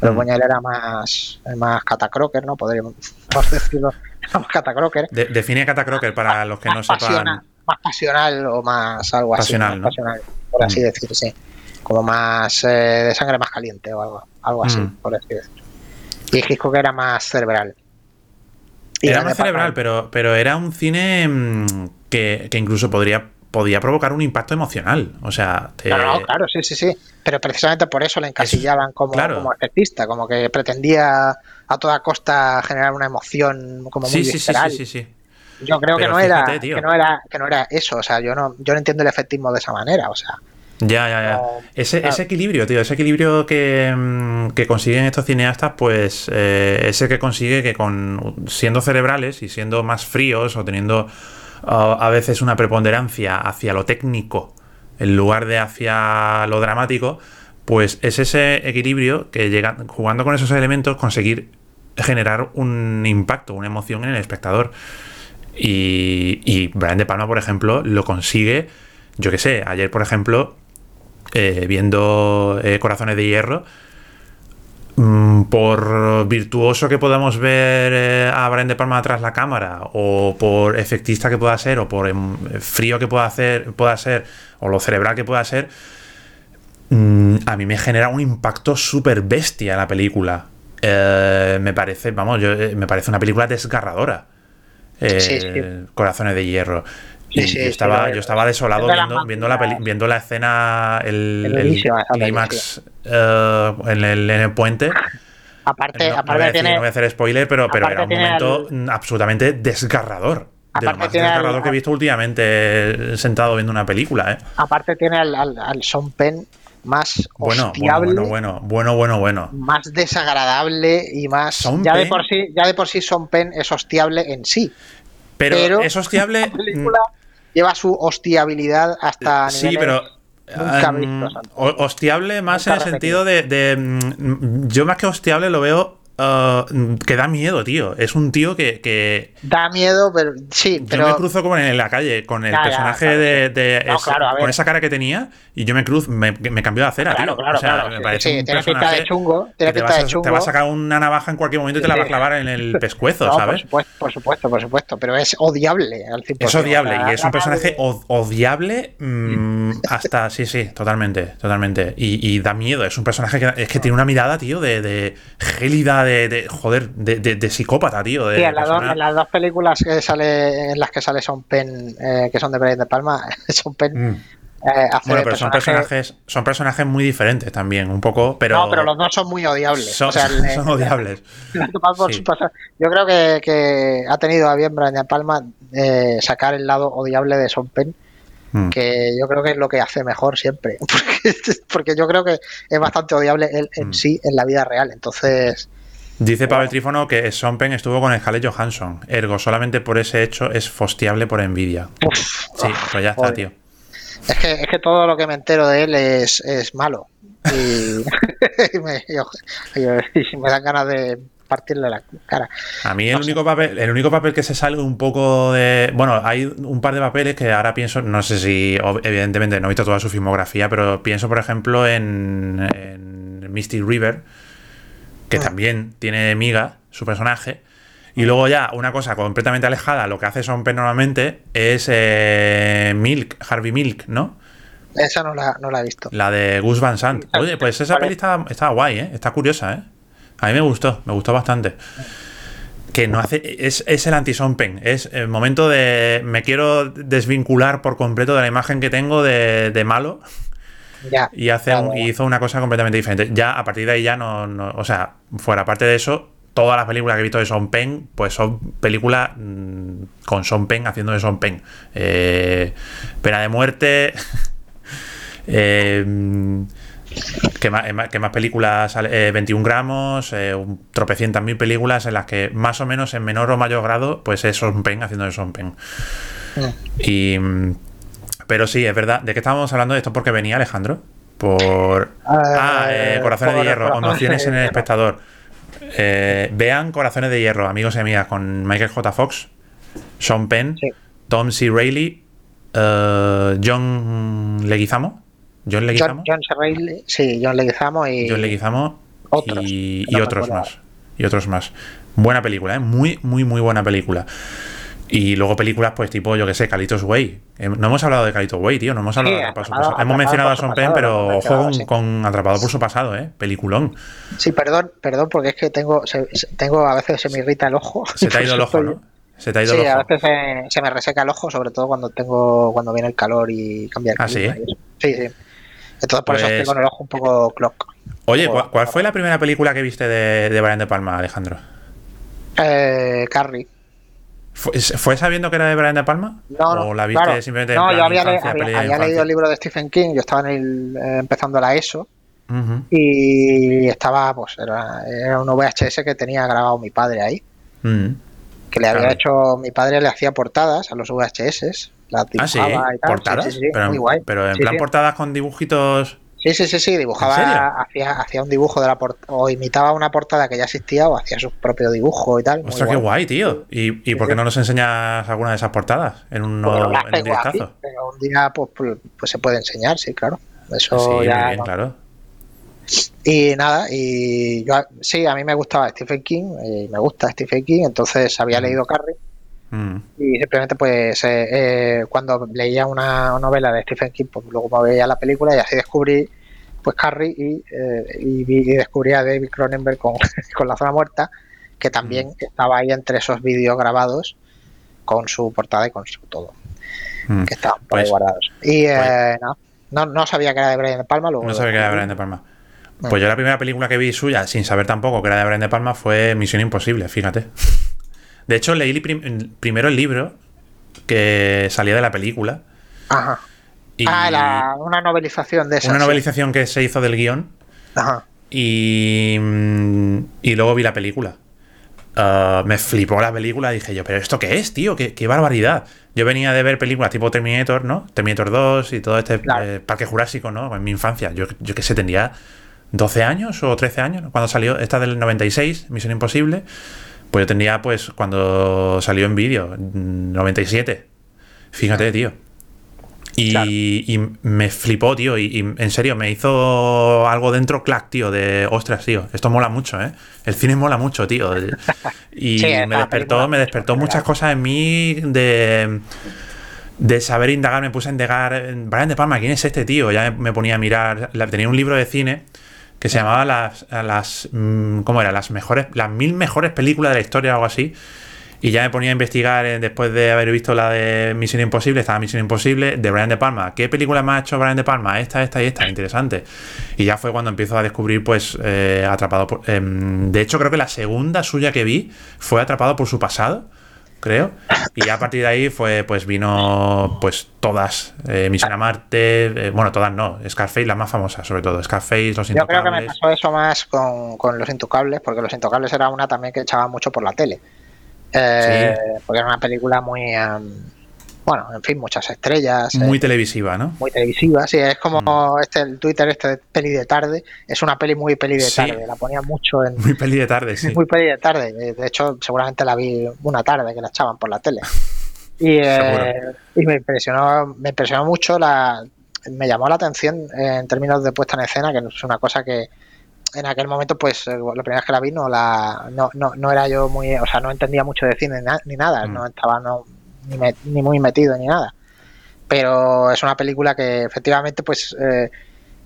Pero mm. Buñuel era más, más catacroker, ¿no? Podríamos decirlo. Más catacroker. define catacroker para los que no sepan. Más pasional o más algo así. Pasional, por así mm. decir, sí. Como más eh, de sangre más caliente o algo, algo así, mm. por así decir. Y Hitchcock era más cerebral. Era más cerebral, pero, pero era un cine que, incluso podría, podía provocar un impacto emocional. O sea, claro, sí, sí, sí. Pero precisamente por eso le encasillaban como, como artista, como que pretendía a toda costa generar una emoción como muy visceral. Sí, sí, sí, Yo creo que no, era, que no era que no era eso, o sea, yo no yo no entiendo el efectismo de esa manera, o sea. Ya, ya, ya. ese, ese, equilibrio, tío, ese equilibrio que, mm, que consiguen estos cineastas, pues eh, ese que consigue que con siendo cerebrales y siendo más fríos o teniendo a veces una preponderancia hacia lo técnico en lugar de hacia lo dramático, pues es ese equilibrio que llega, jugando con esos elementos, conseguir generar un impacto, una emoción en el espectador. Y, y Brian De Palma, por ejemplo, lo consigue, yo que sé, ayer, por ejemplo, eh, viendo eh, Corazones de Hierro, Mm, por virtuoso que podamos ver eh, a Brian De Palma tras la cámara, o por efectista que pueda ser, o por em, frío que pueda, hacer, pueda ser, o lo cerebral que pueda ser, mm, a mí me genera un impacto súper bestia la película. Eh, me parece, vamos, yo, eh, me parece una película desgarradora. Corazones de hierro. Yo, estaba, yo estaba desolado viendo, viendo, la viendo la escena, el, el, clímax eh, en, el, en, el, puente. Aparte, no, aparte voy no voy a hacer spoiler, pero, pero era un momento absolutamente desgarrador. De lo más desgarrador que he visto últimamente sentado viendo una película. ¿eh? Aparte tiene al, al, al Sean Penn más bueno, hostiable, bueno, bueno, bueno, bueno, bueno, más desagradable y más ya de por sí, ya de por sí Sean Penn es hostiable en sí. Pero, es hostiable lleva su hostiabilidad hasta Sí, pero hostiable más en el sentido de, de, mm, Yo más que hostiable lo veo Uh, que da miedo, tío. Es un tío que. Da miedo, pero sí. Pero... Yo me cruzo como en la calle con el personaje de. con esa cara que tenía y yo me cruzo. Me, me cambió de acera, tío. o sea, me parece un personaje. De chungo, te, vas a, te, va a sacar una navaja en cualquier momento y te la va a clavar en el pescuezo, ¿sabes? Por supuesto, por supuesto, por supuesto. Pero es odiable al Es odiable y es un personaje odiable mm, hasta. Sí, sí, totalmente. Totalmente. Y, da miedo. Es un personaje que es que tiene una mirada, tío, de, de gélida de, joder, de, psicópata, tío. sí, en, las dos películas que sale, en las que sale Son Pen, eh, que son de Brian de Palma, Son Pen mm. eh, bueno, pero son personajes, son personajes muy diferentes también, un poco, pero. No, pero los dos son muy odiables. Son, odiables. Yo creo que, ha tenido a bien Brian de Palma eh, sacar el lado odiable de Son Pen mm. que yo creo que es lo que hace mejor siempre. Porque, yo creo que es bastante odiable él en mm. sí en la vida real. Entonces, Dice Pavel Trífono que Sompen estuvo con Scarlett Johansson. Ergo, solamente por ese hecho es fostiable por envidia. sí, pues ya está, tío. Es que, es que todo lo que me entero de él es, malo. Y, me, me dan ganas de partirle la cara. A mí el único papel, el único papel que se sale un poco de. Bueno, hay un par de papeles que ahora pienso, no sé si, evidentemente no he visto toda su filmografía, pero pienso, por ejemplo, en, en Misty River que también tiene miga su personaje. Y luego ya, una cosa completamente alejada, lo que hace Son Penn normalmente es eh, Milk, Harvey Milk, ¿no? Esa no la, no la, he visto. La de Gus Van Sant. Oye, pues esa peli está, guay, ¿eh? Está curiosa, ¿eh? A mí me gustó, me gustó bastante. Que no hace. Es, es el anti-Son Penn. Es el momento de. Me quiero desvincular por completo de la imagen que tengo de, de malo y, hace hizo una cosa completamente diferente. Ya a partir de ahí ya no, o sea, fuera parte de eso, todas las películas que he visto de Son Pen, pues son películas mm, con Son Pen haciendo de Son Pen. Eh, pena de muerte. Eh, ¿Qué más, qué más películas? Eh, 21 gramos, eh, un tropecientas mil películas en las que más o menos en menor o mayor grado, pues es Son Pen haciendo de Son Pen. Y, pero sí, es verdad. ¿De qué estábamos hablando de esto? Porque venía Alejandro. Por. ah, eh, Corazones de Hierro, nociones en el espectador. Eh, vean Corazones de Hierro, amigos y amigas, con Michael J. Fox, Sean Penn, Tom C. Reilly, uh, John Leguizamo. John Leguizamo. John, John Reilly, sí, John Leguizamo y. John Leguizamo otros, y, y otros más. Y otros más. Buena película, ¿eh? Muy, muy, muy buena película. Y luego películas, pues tipo, yo que sé, Calitos Way. No hemos hablado de Calitos Way, tío. No hemos hablado Sí, de Atrapado por su Atrapado- pasado. Hemos mencionado a Son Pen, pero ojo sí. con Atrapado por su pasado, ¿eh? Peliculón. Sí, perdón, perdón, porque es que tengo, se- tengo a veces se me irrita el ojo. Se te ha ido el eso ojo, ¿no? Se te ha ido Sí, el a ojo. veces se, se me reseca el ojo, sobre todo cuando tengo cuando viene el calor y cambia el ¿Ah, clima sí? eso. Sí, sí. Entonces por eso Pues- estoy con el ojo un poco clock. Oye. ¿cuál, cuál fue la primera película que viste de, de Brian De Palma, Alejandro? Eh, Carrie. ¿Fue, sabiendo que era de Brian De Palma? No, no, ¿O la viste claro. simplemente en No, yo había, infancia, había- había leído el libro de Stephen King, yo estaba en el, eh, empezando la ESO y estaba, pues, era, era un VHS que tenía grabado mi padre ahí, Mm. que le había hecho, mi padre le hacía portadas a los VHS, las Ah, sí, y tal. portadas. Sí, sí, sí, pero, muy guay. pero en plan portadas con dibujitos. Sí, sí, sí, sí, dibujaba, hacía, hacía un dibujo de la portada, o imitaba una portada que ya existía, o hacía su propio dibujo y tal. Ostras, qué guay, tío. ¿Y, y por qué no nos enseñas alguna de esas portadas en un, en directazo? pero un día pues, pues, pues se puede enseñar, sí, claro. Eso Sí, muy ya. bien, no. claro. Y nada, y yo sí, a mí me gustaba Stephen King, y me gusta Stephen King, entonces había leído Carrie Mm. y simplemente pues eh, eh, cuando leía una novela de Stephen King, pues luego me veía la película y así descubrí pues Carrie y, eh, y, vi- y descubrí a David Cronenberg con, con La Zona Muerta, que también estaba ahí entre esos vídeos grabados con su portada y con su todo, Mm. que estaban Pues- guardados. Y eh, no, no, no sabía que era de Brian De Palma, luego No sabía que era de Brian De Palma. Mm. Pues yo la primera película que vi suya, sin saber tampoco que era de Brian De Palma, fue Misión Imposible, fíjate. De hecho, leí prim- primero el libro que salía de la película. Ajá. Y Ah, la- una novelización de esa. una sí. novelización que se hizo del guion. Ajá. Y, mm, y luego vi la película. Ah, me flipó la película. Dije yo, ¿pero esto qué es, tío? ¿Qué, qué barbaridad. Yo venía de ver películas tipo Terminator, ¿no? Terminator 2 y todo este Claro. eh, Parque Jurásico, ¿no? En mi infancia. Yo, yo que sé, tendría 12 años o 13 años ¿no? cuando salió esta del 96, Misión Imposible. Pues yo tendría, pues, cuando salió en vídeo, mm, 97. Fíjate, tío. Y, Claro. y me flipó, tío. Y, y en serio, me hizo algo dentro clac, tío. De ostras, tío. Esto mola mucho, ¿eh? El cine mola mucho, tío. Y Sí, me despertó, me despertó muchas cosas en mí de. De saber indagar, me puse a indagar. Brian De Palma, ¿quién es este tío? Ya me, ponía a mirar. tenía un libro de cine que se llamaba las. las mm, ¿Cómo era? Las mejores. Las mil mejores películas de la historia o algo así. Y ya me ponía a investigar eh, después de haber visto la de Misión Imposible, estaba Misión Imposible, de Brian De Palma. ¿Qué película más ha hecho Brian De Palma? Esta, esta y esta, interesante. Y ya fue cuando empiezo a descubrir, pues, eh, Atrapado por... em, de hecho, creo que la segunda suya que vi fue Atrapado por su pasado, creo. Y ya a partir de ahí fue, pues, vino, pues, todas. eh, Misión a Marte, eh, bueno, todas no. Scarface, las más famosas, sobre todo. Scarface, Los Yo creo que me Intocables. pasó eso más con, con Los Intocables, porque Los Intocables era una también que echaba mucho por la tele. Eh, Porque era una película muy. em, bueno, en fin, muchas estrellas. eh, Muy televisiva, ¿no? muy televisiva, sí, es como este el Twitter este de peli de tarde, es una peli muy peli de Sí. tarde, la ponía mucho en Muy peli de tarde, sí. muy peli de tarde, de de hecho seguramente la vi una tarde que la echaban por la tele. Y, eh, y me impresionó, me impresionó mucho la me llamó la atención en términos de puesta en escena, que es una cosa que en aquel momento, pues eh, la primera vez que la vi no la no, no, no era yo muy, o sea, no entendía mucho de cine ni nada, Mm. no estaba no, ni, me- ni muy metido ni nada. Pero es una película que efectivamente, pues, eh,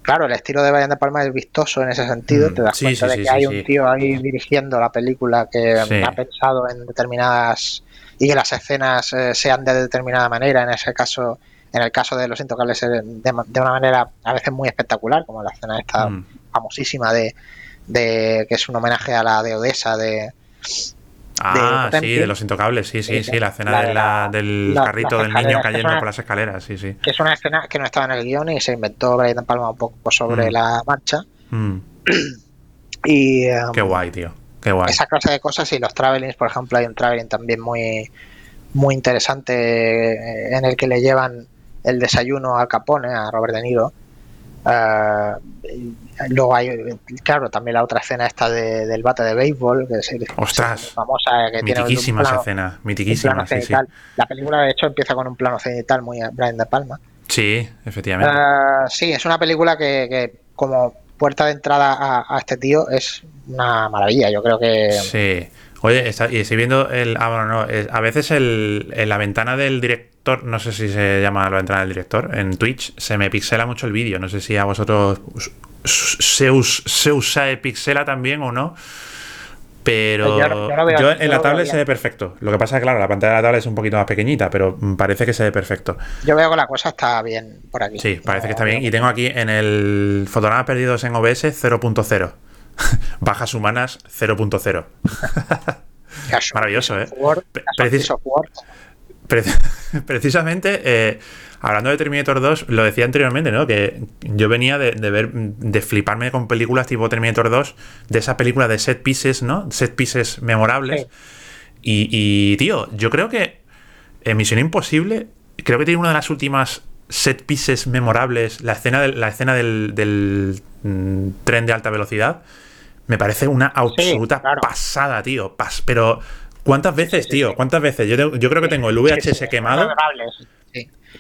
claro, el estilo de Brian De Palma es vistoso en ese sentido. Mm, Te das sí, cuenta sí, de sí, que hay un tío ahí dirigiendo la película que ha pensado en determinadas y que las escenas eh, sean de determinada manera. En ese caso, en el caso de Los Intocables, eh, de, de una manera a veces muy espectacular, como la escena esta Mm. famosísima de, de que es un homenaje a la de Odessa de Ah, sí, de los intocables, sí, sí, sí, la escena de la, del carrito del niño cayendo por las escaleras, sí, sí. Que es una escena que no estaba en el guion y se inventó Brian Palma un poco sobre mm. la marcha. Mm. y. Qué guay, tío. Qué guay. Esa clase de cosas y los travelings, por ejemplo, hay un traveling también muy, muy interesante eh, en el que le llevan el desayuno al Capone, a Robert De Niro. Uh, Luego hay, claro, también la otra escena esta del bate de béisbol, que es Ostras, famosa, que mitiquísima esa escena, mitiquísima, sí, sí. La película, de hecho, empieza con un plano cenital muy Brian De Palma. Sí, efectivamente. Uh, sí, es una película que, como puerta de entrada a, este tío es una maravilla, yo creo que... Sí. Oye, está, y estoy viendo el... Ah, bueno, no, a veces el, en la ventana del director, no sé si se llama la ventana del director, en Twitch se me pixela mucho el vídeo, no sé si a vosotros se, usa pixela también o no. Pero yo, en la tablet se ve perfecto. Lo que pasa es que, claro, la pantalla de la tablet es un poquito más pequeñita, pero parece que se ve perfecto. Yo veo que la cosa está bien por aquí. Sí, parece que está bien. Y tengo aquí en el fotogramas perdidos en OBS 0.0. Bajas humanas 0.0. Maravilloso, ¿eh? precisamente, eh, hablando de Terminator 2, lo decía anteriormente, ¿no? Que yo venía de, ver, de fliparme con películas tipo Terminator 2, de esa película de set pieces, ¿no? Set pieces memorables. Y, tío, yo creo que en Misión Imposible, creo que tiene una de las últimas set pieces memorables, la escena, la escena del, mm, tren de alta velocidad. Me parece una absoluta pasada, tío. pero, ¿cuántas veces, tío? ¿Cuántas veces? Yo, yo creo que tengo el VHS quemado.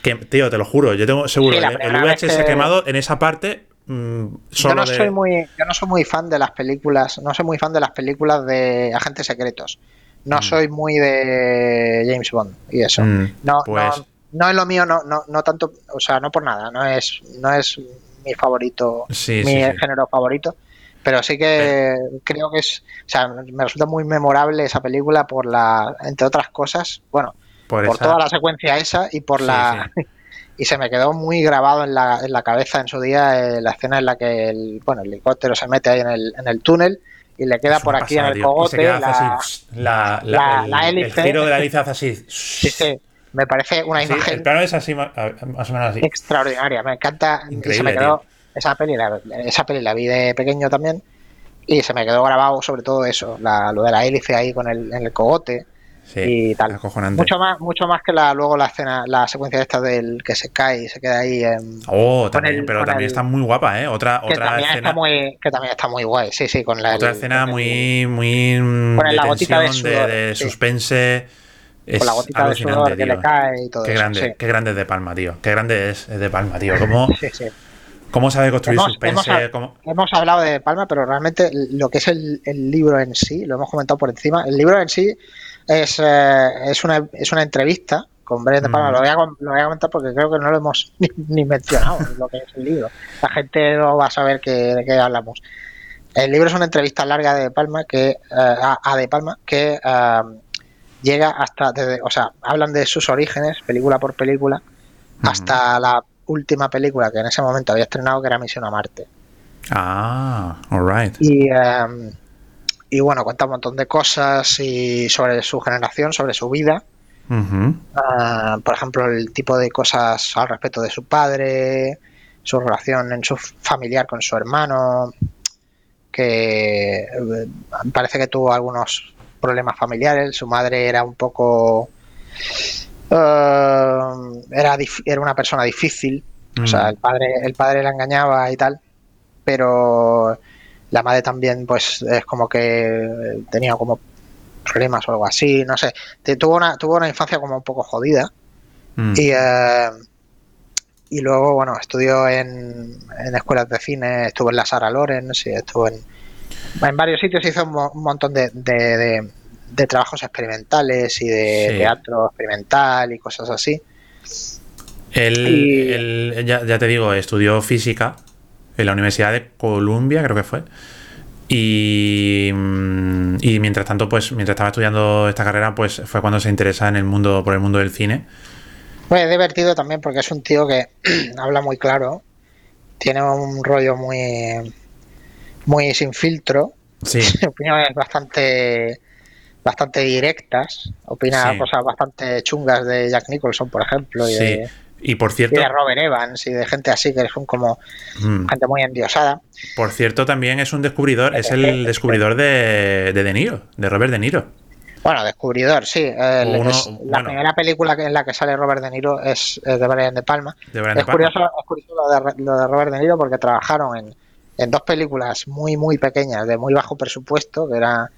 Que, tío, te lo juro, yo tengo seguro el, VHS quemado en esa parte. Mm, yo, no soy muy, yo no soy muy fan de las películas, no soy muy fan de las películas de agentes secretos. No mm. soy muy de James Bond y eso. Mm, no, pues no, es lo mío, no, no, no tanto, o sea, no por nada, no es, no es mi favorito, mi género favorito pero sí que creo que es, o sea, me resulta muy memorable esa película por la, entre otras cosas, bueno, por, toda la secuencia esa y por la... y se me quedó muy grabado en la, en la cabeza en su día eh, la escena en la que el, bueno, el helicóptero se mete ahí en el, en el túnel y le queda por aquí en el cogote la, la, el, giro de la hélice hace así. Sí, sí. Me parece una imagen. El plano es así, más o menos así. Extraordinaria. Me encanta. y se me quedó esa peli, la, esa peli la vi de pequeño también. Y se me quedó grabado sobre todo eso, lo de la hélice ahí con el, en el cogote y tal. Mucho más, mucho más que la, luego la escena, la secuencia esta del que se cae y se queda ahí. oh, también, pero también está muy guapa, ¿eh? Otra, que otra también escena. Está muy, que también está muy guay, sí, sí, con la. Otra escena muy, muy. Con la gotita de, sudor, de, suspense. Es con la gotita de sudor que le cae y todo qué Grande, Qué grande es de Palma, tío. Qué grande es de Palma, tío. ¿Cómo, sí, sí. ¿Cómo sabe construir suspense? Hemos, hablado de Palma, pero realmente lo que es el, el libro en sí, lo hemos comentado por encima. El libro en sí es, eh, es, una, es una entrevista con De Palma. Lo, voy a, lo, voy a, comentar porque creo que no lo hemos ni, mencionado, lo que es el libro. La gente no va a saber que, de qué hablamos. El libro es una entrevista larga de Palma que, eh, a, De Palma que eh, llega hasta, desde, o sea, hablan de sus orígenes, película por película, hasta la última película que en ese momento había estrenado, que era Misión a Marte. Ah, alright. Y, y bueno, cuenta un montón de cosas y sobre su generación, sobre su vida. Ah, por ejemplo, el tipo de cosas al respecto de su padre, su relación en su familiar con su hermano, que eh, parece que tuvo algunos problemas familiares. Su madre era un poco. Eh, era, era una persona difícil. O sea, mm. el padre, el padre la engañaba y tal. Pero la madre también, pues, es como que tenía como problemas o algo así, no sé. Tuvo una, tuvo una infancia como un poco jodida. Mm. Y, eh, y luego, bueno, estudió en, en, escuelas de cine, estuvo en la Sara Lorenz y estuvo en, en varios sitios, hizo un, montón de, de, trabajos experimentales y de teatro experimental y cosas así. Él, ya, ya, te digo, estudió física en la Universidad de Columbia, creo que fue. Y, mm, y, mientras tanto, pues mientras estaba estudiando esta carrera, pues fue cuando se interesa en el mundo, por el mundo del cine. Pues es divertido también porque es un tío que habla muy claro, tiene un rollo muy, muy sin filtro. Sí. Opinión es bastante, bastante directas, opina Sí. cosas bastante chungas de Jack Nicholson, por ejemplo, y, Sí. de, Y por y cierto, de Robert Evans y de gente así que son como mm, gente muy endiosada. por cierto, también es un descubridor, es el descubridor de, de De Niro, de Robert De Niro. Bueno, descubridor, sí. el- Uno- es- la primera película en la que sale Robert De Niro es, es de Brian De Palma. De Brian De es, Palma. curioso, es curioso lo de, lo de Robert De Niro porque trabajaron en, en dos películas muy, muy pequeñas, de muy bajo presupuesto, que eran.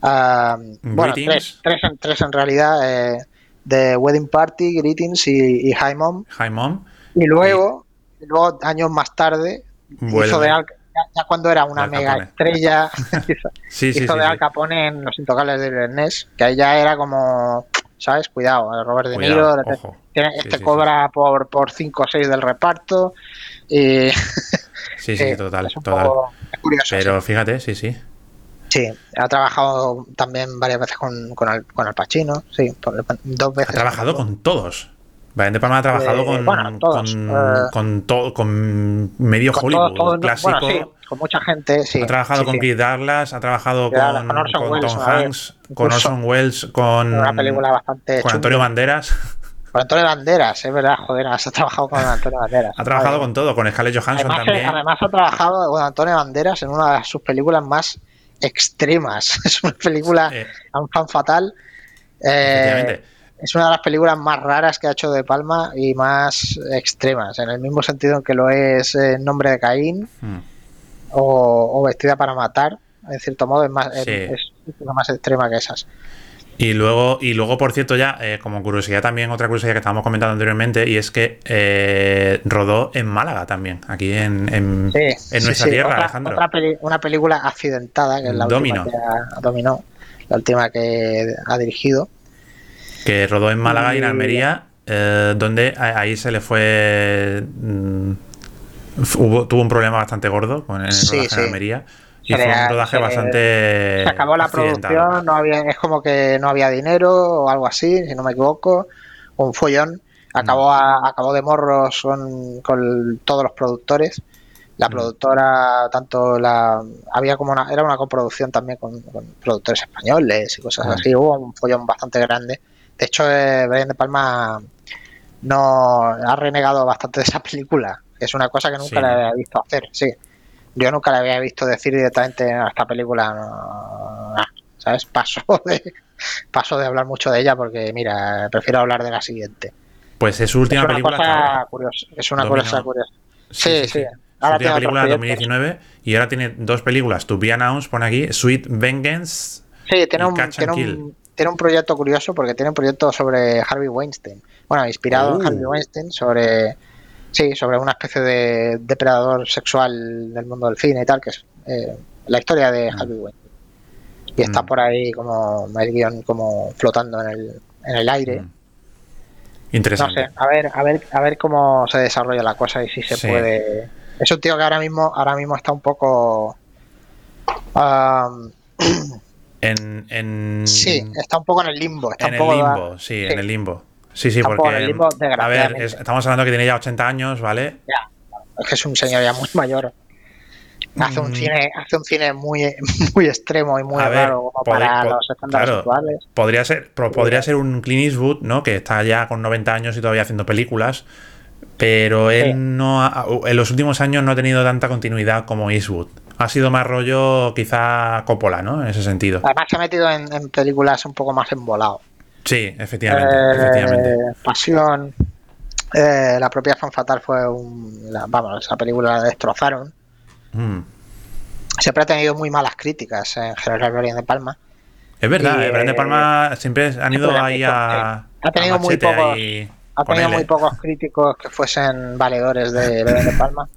Bueno, tres, tres, en, tres en realidad: eh, de Wedding Party, Greetings y, y High Mom. Y luego, y luego años más tarde, hizo de Al, ya, ya cuando era una Al mega Capone. estrella, hizo, Sí, sí, hizo sí. de. Al Capone en Los Intocables de Ernest, que ahí ya era como, ¿sabes? Cuidado, Robert De Niro, este sí, cobra por por 5 o 6 del reparto. Y Sí, sí, total, total. curioso. Pero fíjate, sí, sí. Sí. Ha trabajado también varias veces con, con, Al, con Al Pacino, sí, por- dos veces. Ha trabajado con todos. Brian De Palma ha trabajado Eh, con, bueno, todos, con, eh, con, todo, con medio con Hollywood todo- todo- clásico. Bueno, sí, con mucha gente, sí. ha trabajado sí, con sí. Keith Douglas, ha trabajado con, Orson Tom Hanks, con. Orson Welles, con, Una película bastante con chunga. Antonio Banderas. Con Antonio Banderas, es verdad, joder, has trabajado con Antonio Banderas. ha trabajado con todo, con Scarlett Johansson además, eh, también. además ha trabajado con Antonio Banderas en una de sus películas más extremas. Es una película, Eh, un fan fatal. Eh, es una de las películas más raras que ha hecho De Palma y más extremas, en el mismo sentido en que lo es eh, Nombre de Caín Mm. o, o Vestida para Matar. En cierto modo, es, más, es una más extrema que esas. Y luego, y luego, por cierto, ya, eh, como curiosidad también, otra curiosidad que estábamos comentando anteriormente, y es que eh, rodó en Málaga también, aquí en, en, Sí, en sí, nuestra sí. tierra, Otra- Alejandro. otra peli- una película accidentada, que es la Domino. última que ha, dominó, la última que ha dirigido. que rodó en Málaga y en Almería, eh, donde ahí se le fue. mm, hubo, tuvo un problema bastante gordo con el rodaje en Almería. Y fue un rodaje bastante. Se acabó la producción, no había, es como que no había dinero o algo así, si no me equivoco, un follón. Acabó, Mm. a- acabó de morros con, con todos los productores. La Mm. productora, tanto la. Había como una. Era una coproducción también con, con productores españoles y cosas Mm. así. Hubo un follón bastante grande. De hecho, eh, Brian De Palma no ha renegado bastante de esa película. Es una cosa que nunca Sí. le había visto hacer, sí. Yo nunca le había visto decir directamente a esta película, no, no", ¿sabes? Paso de, paso de hablar mucho de ella porque, mira, prefiero hablar de la siguiente. Pues es su última es película. hasta cosa ahora. curiosa. Es una Domino. cosa curiosa. Sí, Sí, sí, sí. sí. Su Ahora última película de proyectos. 2019 y ahora tiene dos películas. To Be Announced, pone aquí, Sweet Vengeance. Sí, tiene y un, Catch tiene, and un, tiene un proyecto curioso porque tiene un proyecto sobre Harvey Weinstein. Bueno, inspirado Oh. en Harvey Weinstein sobre sí, sobre una especie de depredador sexual del mundo del cine y tal, que es eh, la historia de Mm. Harvey Weinstein. Y está Mm. por ahí como el guion como flotando en el, en el aire. Mm. No Interesante. sé, a ver, a ver, a ver cómo se desarrolla la cosa y si se Sí. puede. Es un tío que ahora mismo, ahora mismo está un poco am, En, en, sí, está un poco en el limbo. Está en un el poco limbo, sí, sí. en el limbo. Sí, sí, porque. en el limbo, a ver, desgraciadamente. es- estamos hablando que tiene ya 80 años, ¿vale? es que es un señor ya muy mayor. Hace un Mm. cine, hace un cine muy, muy extremo y muy A ver, raro como podri- para los estándares claro. actuales. Podría ser, pro- podría ser un Clint Eastwood, ¿no? Que está ya con 90 años y todavía haciendo películas. Pero él Sí. no ha- en los últimos años no ha tenido tanta continuidad como Eastwood. Ha sido más rollo quizá Coppola, ¿no? En ese sentido. Además se ha metido en, en películas un poco más embolado. Sí, efectivamente, Eh, efectivamente. Pasión. eh, la propia Fan Fatal fue un. la- vamos, esa película la destrozaron. Mm. Siempre ha tenido muy malas críticas en general Brian De Palma. Es verdad, Y, eh, Brian De Palma siempre han ido ahí a. Ha tenido a muy pocos- ahí Ha tenido muy pocos críticos que fuesen valedores de Brian De Palma.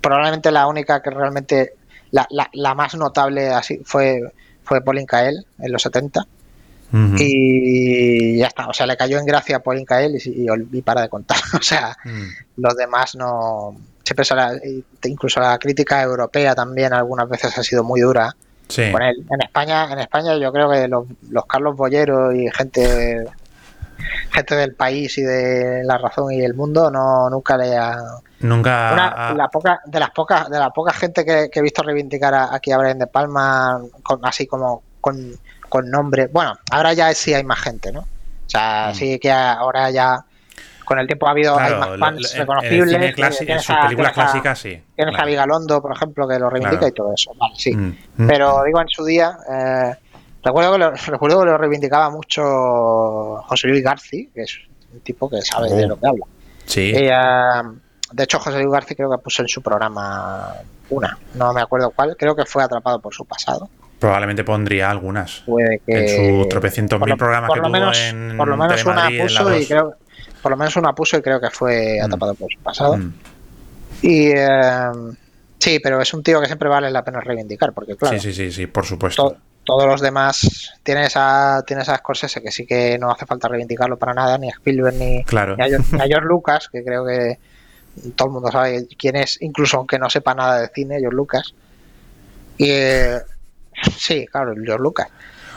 Probablemente la única que realmente. La, la, la más notable así fue, fue Pauline Kael en los 70. Ujú. Y ya está. O sea, le cayó en gracia a Pauline Kael y, y, y para de contar. O sea, Mm. los demás no. Siempre la- incluso la crítica europea también algunas veces ha sido muy dura Sí. con él. En España, en España yo creo que los, los Carlos Bollero y gente gente del país y de la razón y el mundo no nunca le ha Nunca. una- la poca, de las pocas de la poca gente que, que he visto reivindicar a- aquí a Brian de Palma con, así como con con nombre. Bueno, ahora ya sí hay más gente, ¿no? O sea, Mm. sí que ahora ya con el tiempo ha habido hay más fans lo- en- en el reconocibles. clásico- en sus a- películas a- clásicas, sí. Tienes a claro. Vigalondo, por ejemplo, que lo reivindica Claro. y todo eso. Vale, sí. Mm, mm. Pero digo, en su día, eh, recuerdo, que lo, recuerdo que lo reivindicaba mucho José Luis Garci, que es un tipo que sabe de Oh. lo que habla. Sí. Y, eh, de hecho, José Luis Garci creo que puso en su programa una, no me acuerdo cuál, creo que fue atrapado por su pasado. Probablemente pondría algunas. Puede que, En sus tropecientos mil programas por que lo tuvo menos, en por lo menos una puso y 2. creo por lo menos una puso y creo que fue Mm. atrapado por su pasado. Mm. Y eh, sí, pero es un tío que siempre vale la pena reivindicar, porque claro, Sí, sí, sí, sí, por supuesto. to- todos los demás tienes a tienes a Scorsese que sí que no hace falta reivindicarlo para nada, ni a Spielberg ni, Claro. ni a, George, ni a George Lucas, que creo que todo el mundo sabe quién es, incluso aunque no sepa nada de cine, George Lucas. Y eh, sí, claro, George Lucas.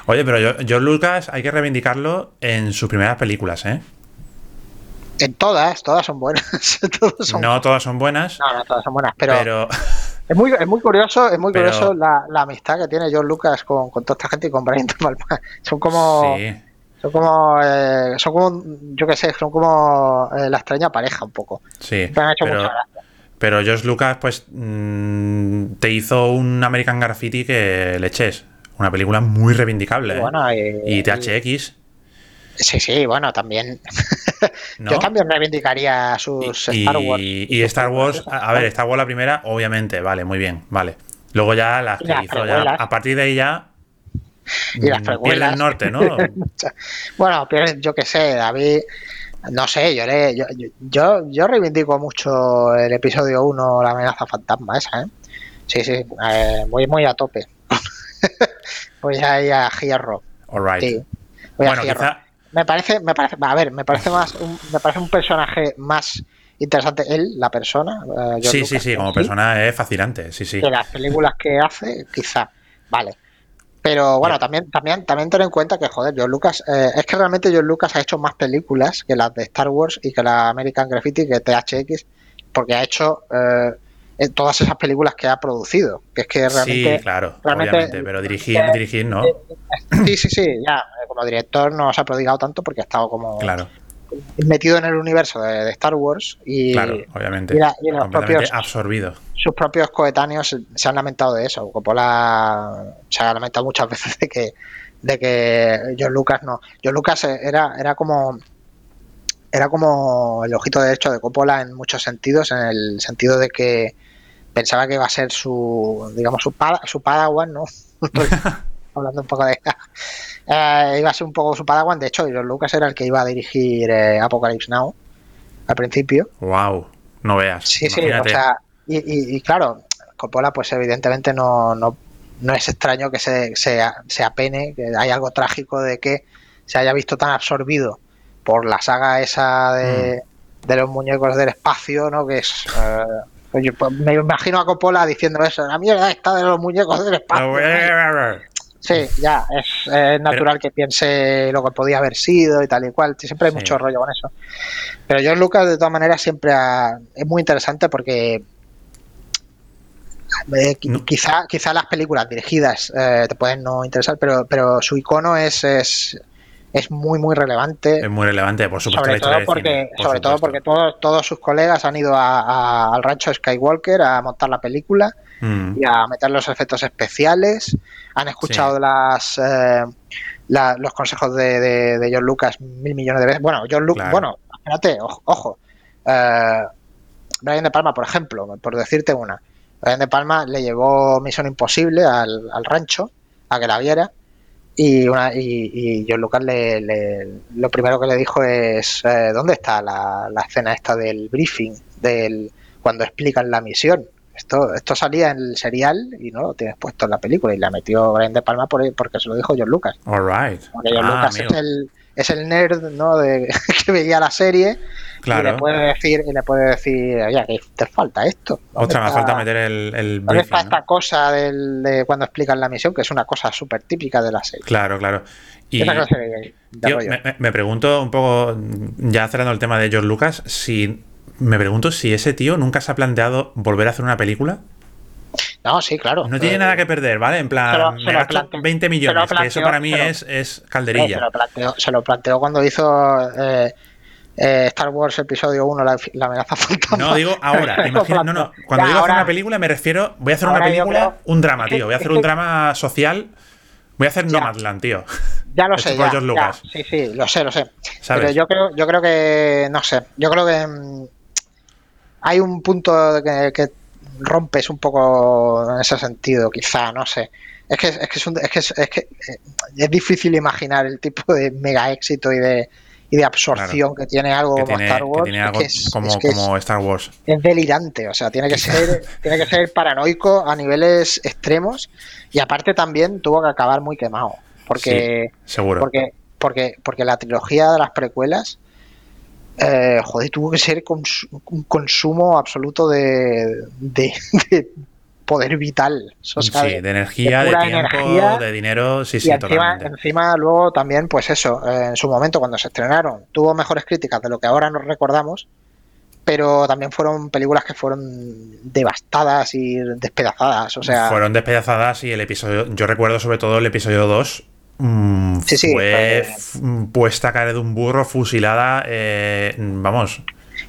Oye, pero yo- George Lucas hay que reivindicarlo en sus primeras películas, ¿eh? En todas, todas son buenas. todas son- No todas son buenas, no, no, todas son buenas, pero, pero es muy es muy curioso, es muy Pero- curioso la, la amistad que tiene George Lucas con, con toda esta gente y con Brian Palma. Son como sí. son como eh, son como yo qué sé, son como eh, la extraña pareja un poco. Sí, Me han hecho pero, mucha gracia. Pero George Lucas, pues, mm, te hizo un American Graffiti que le eches. Una película muy reivindicable. Y ¿eh? bueno, y- y THX, Sí, sí, bueno, también. ¿no? Yo también reivindicaría sus y, Star Wars. y Star Wars, a, a ver, Star Wars la primera, obviamente, vale, muy bien, vale. Luego ya las Y que las hizo ya, a partir de ahí ya Y las mm, precuelas. pierde el norte, ¿no? Bueno, pero yo qué sé, David. No sé, yo, le, yo, yo- yo, reivindico mucho el episodio 1, la amenaza fantasma esa, ¿eh? Sí, sí, eh, voy muy a tope. voy ahí a hierro. Alright. Sí, voy Bueno, a hierro. quizá, Me parece, me parece, a ver, me parece más, un, me parece un personaje más interesante él, la persona. eh, sí, sí, Lucas, sí, como sí, persona es fascinante, sí, sí. que las películas que hace, quizá, vale. Pero bueno, también, también, también ten en cuenta que, joder, George Lucas, eh, es que realmente George Lucas ha hecho más películas que las de Star Wars y que la American Graffiti, que THX, porque ha hecho eh, todas esas películas que ha producido. Que es que realmente. sí, claro, realmente- obviamente, pero dirigir, eh, dirigir no, Sí, sí, sí, ya, eh, como director no se ha prodigado tanto porque ha estado como claro, metido en el universo de, de Star Wars y, claro, obviamente. y la- y los propios- absorbido. sus propios coetáneos se- han lamentado de eso. Coppola se ha lamentado muchas veces de que de que George Lucas no. George Lucas era era como era como el ojito derecho de Coppola en muchos sentidos, en el sentido de que pensaba que iba a ser su digamos su, su padawan, ¿no? Hablando un poco de Eh, iba a ser un poco su padawan. De hecho, George Lucas era el que iba a dirigir eh, Apocalypse Now al principio. Wow, no veas. Sí, sí, o sea, y, y- y claro, Coppola pues evidentemente no, no, no es extraño que se, se, se apene, que hay algo trágico de que se haya visto tan absorbido por la saga esa de, Mm. de los muñecos del espacio, ¿no? Que es... eh, pues me imagino a Coppola diciendo eso, la mierda está de los muñecos del espacio. Sí, ya, es eh, natural que piense lo que podía haber sido y tal y cual. Siempre hay Sí. mucho rollo con eso. Pero George Lucas, de todas maneras, siempre ha- es muy interesante porque eh, No. quizá, quizá las películas dirigidas eh, te pueden no interesar, pero, pero su icono es, es, es muy, muy relevante. Es muy relevante, por supuesto, Sobre todo porque, cine, por sobre todo porque todos, todos sus colegas han ido a- a- al rancho Skywalker a montar la película Mm, y a meter los efectos especiales. Han escuchado Sí. las eh, la- los consejos de, de, de John Lucas mil millones de veces. Bueno, John Lucas, Claro. bueno, espérate, ojo, ojo. Eh, Brian De Palma, por ejemplo, por decirte una. Brian De Palma le llevó Misión Imposible al, al rancho a que la viera. Y, una, y, y John Lucas le, le- lo primero que le dijo es eh, ¿dónde está la, la escena esta del briefing? del cuando explican la misión. Esto, esto salía en el serial y no lo tienes puesto en la película y la metió Brian De Palma por, porque se lo dijo John Lucas. All right. Porque John Ah, Lucas es el, es el nerd ¿no? de, que veía la serie y Claro. le puede decir, y le puede decir, oye, que te falta esto. ¿Dónde Otra, me falta meter el, el ¿Dónde está briefing. ¿no? esta cosa del, de cuando explican la misión? Que es una cosa súper típica de la serie. Claro, claro. Y de, de me, me- me pregunto un poco, ya cerrando el tema de George Lucas, si me pregunto si ese tío nunca se ha planteado volver a hacer una película. No, sí, claro. No tiene nada que perder, ¿vale? En plan, me gasto plante- 20 se lo millones, que eso para mí es, es eh, se, calderilla. lo planteó, se lo planteó cuando hizo eh, eh, Star Wars Episodio 1, la, la amenaza fantasma. No, digo ahora. Imagina- no, no. Cuando Ya, digo hacer una película me refiero, voy a hacer una película, creo- un drama, tío. Voy a hacer un drama social. Voy a hacer Ya. Nomadland, tío. Ya lo sé, ya, ya. Sí, sí, lo sé, lo sé. ¿Sabes? Pero yo creo, yo creo que, no sé, yo creo que mm, hay un punto que, que rompes un poco en ese sentido, quizá, no sé. Es que, es que, es, un- es que, es, es que, eh, es difícil imaginar el tipo de mega éxito y de, y de absorción que tiene algo Que como tiene, Star que Wars. tiene Es algo que es- como, es que es- como Star Wars. es delirante, o sea, tiene que ser, tiene que ser paranoico a niveles extremos y aparte también tuvo que acabar muy quemado, porque Seguro. porque porque porque la trilogía de las precuelas eh, joder, tuvo que ser cons- un consumo absoluto de, de- de poder vital. O sea, sí, de energía, de tiempo, energía. de dinero. Sí, y sí, encima, encima luego también, pues eso, eh, en su momento cuando se estrenaron, tuvo mejores críticas de lo que ahora nos recordamos, pero también fueron películas que fueron devastadas y despedazadas. O sea, Fueron despedazadas y el episodio. Yo recuerdo sobre todo el episodio 2. mm, Sí, sí, fue f- puesta a caer de un burro, fusilada. eh, vamos,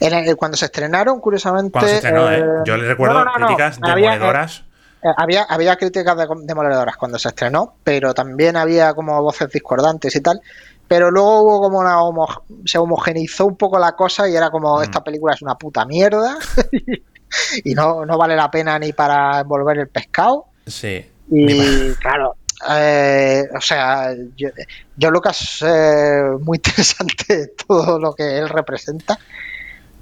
en el- cuando se estrenaron, curiosamente. cuando se estrenó, ¿eh? eh, Yo le recuerdo no, no, críticas demoledoras. Eh, había, había críticas de- demoledoras cuando se estrenó, pero también había como voces discordantes y tal. Pero luego hubo como una homo- se homogeneizó un poco la cosa y era como Mm. esta película es una puta mierda y no, no vale la pena ni para envolver el pescado. Sí. Y claro, eh, o sea, yo, yo Lucas eh, muy interesante todo lo que él representa,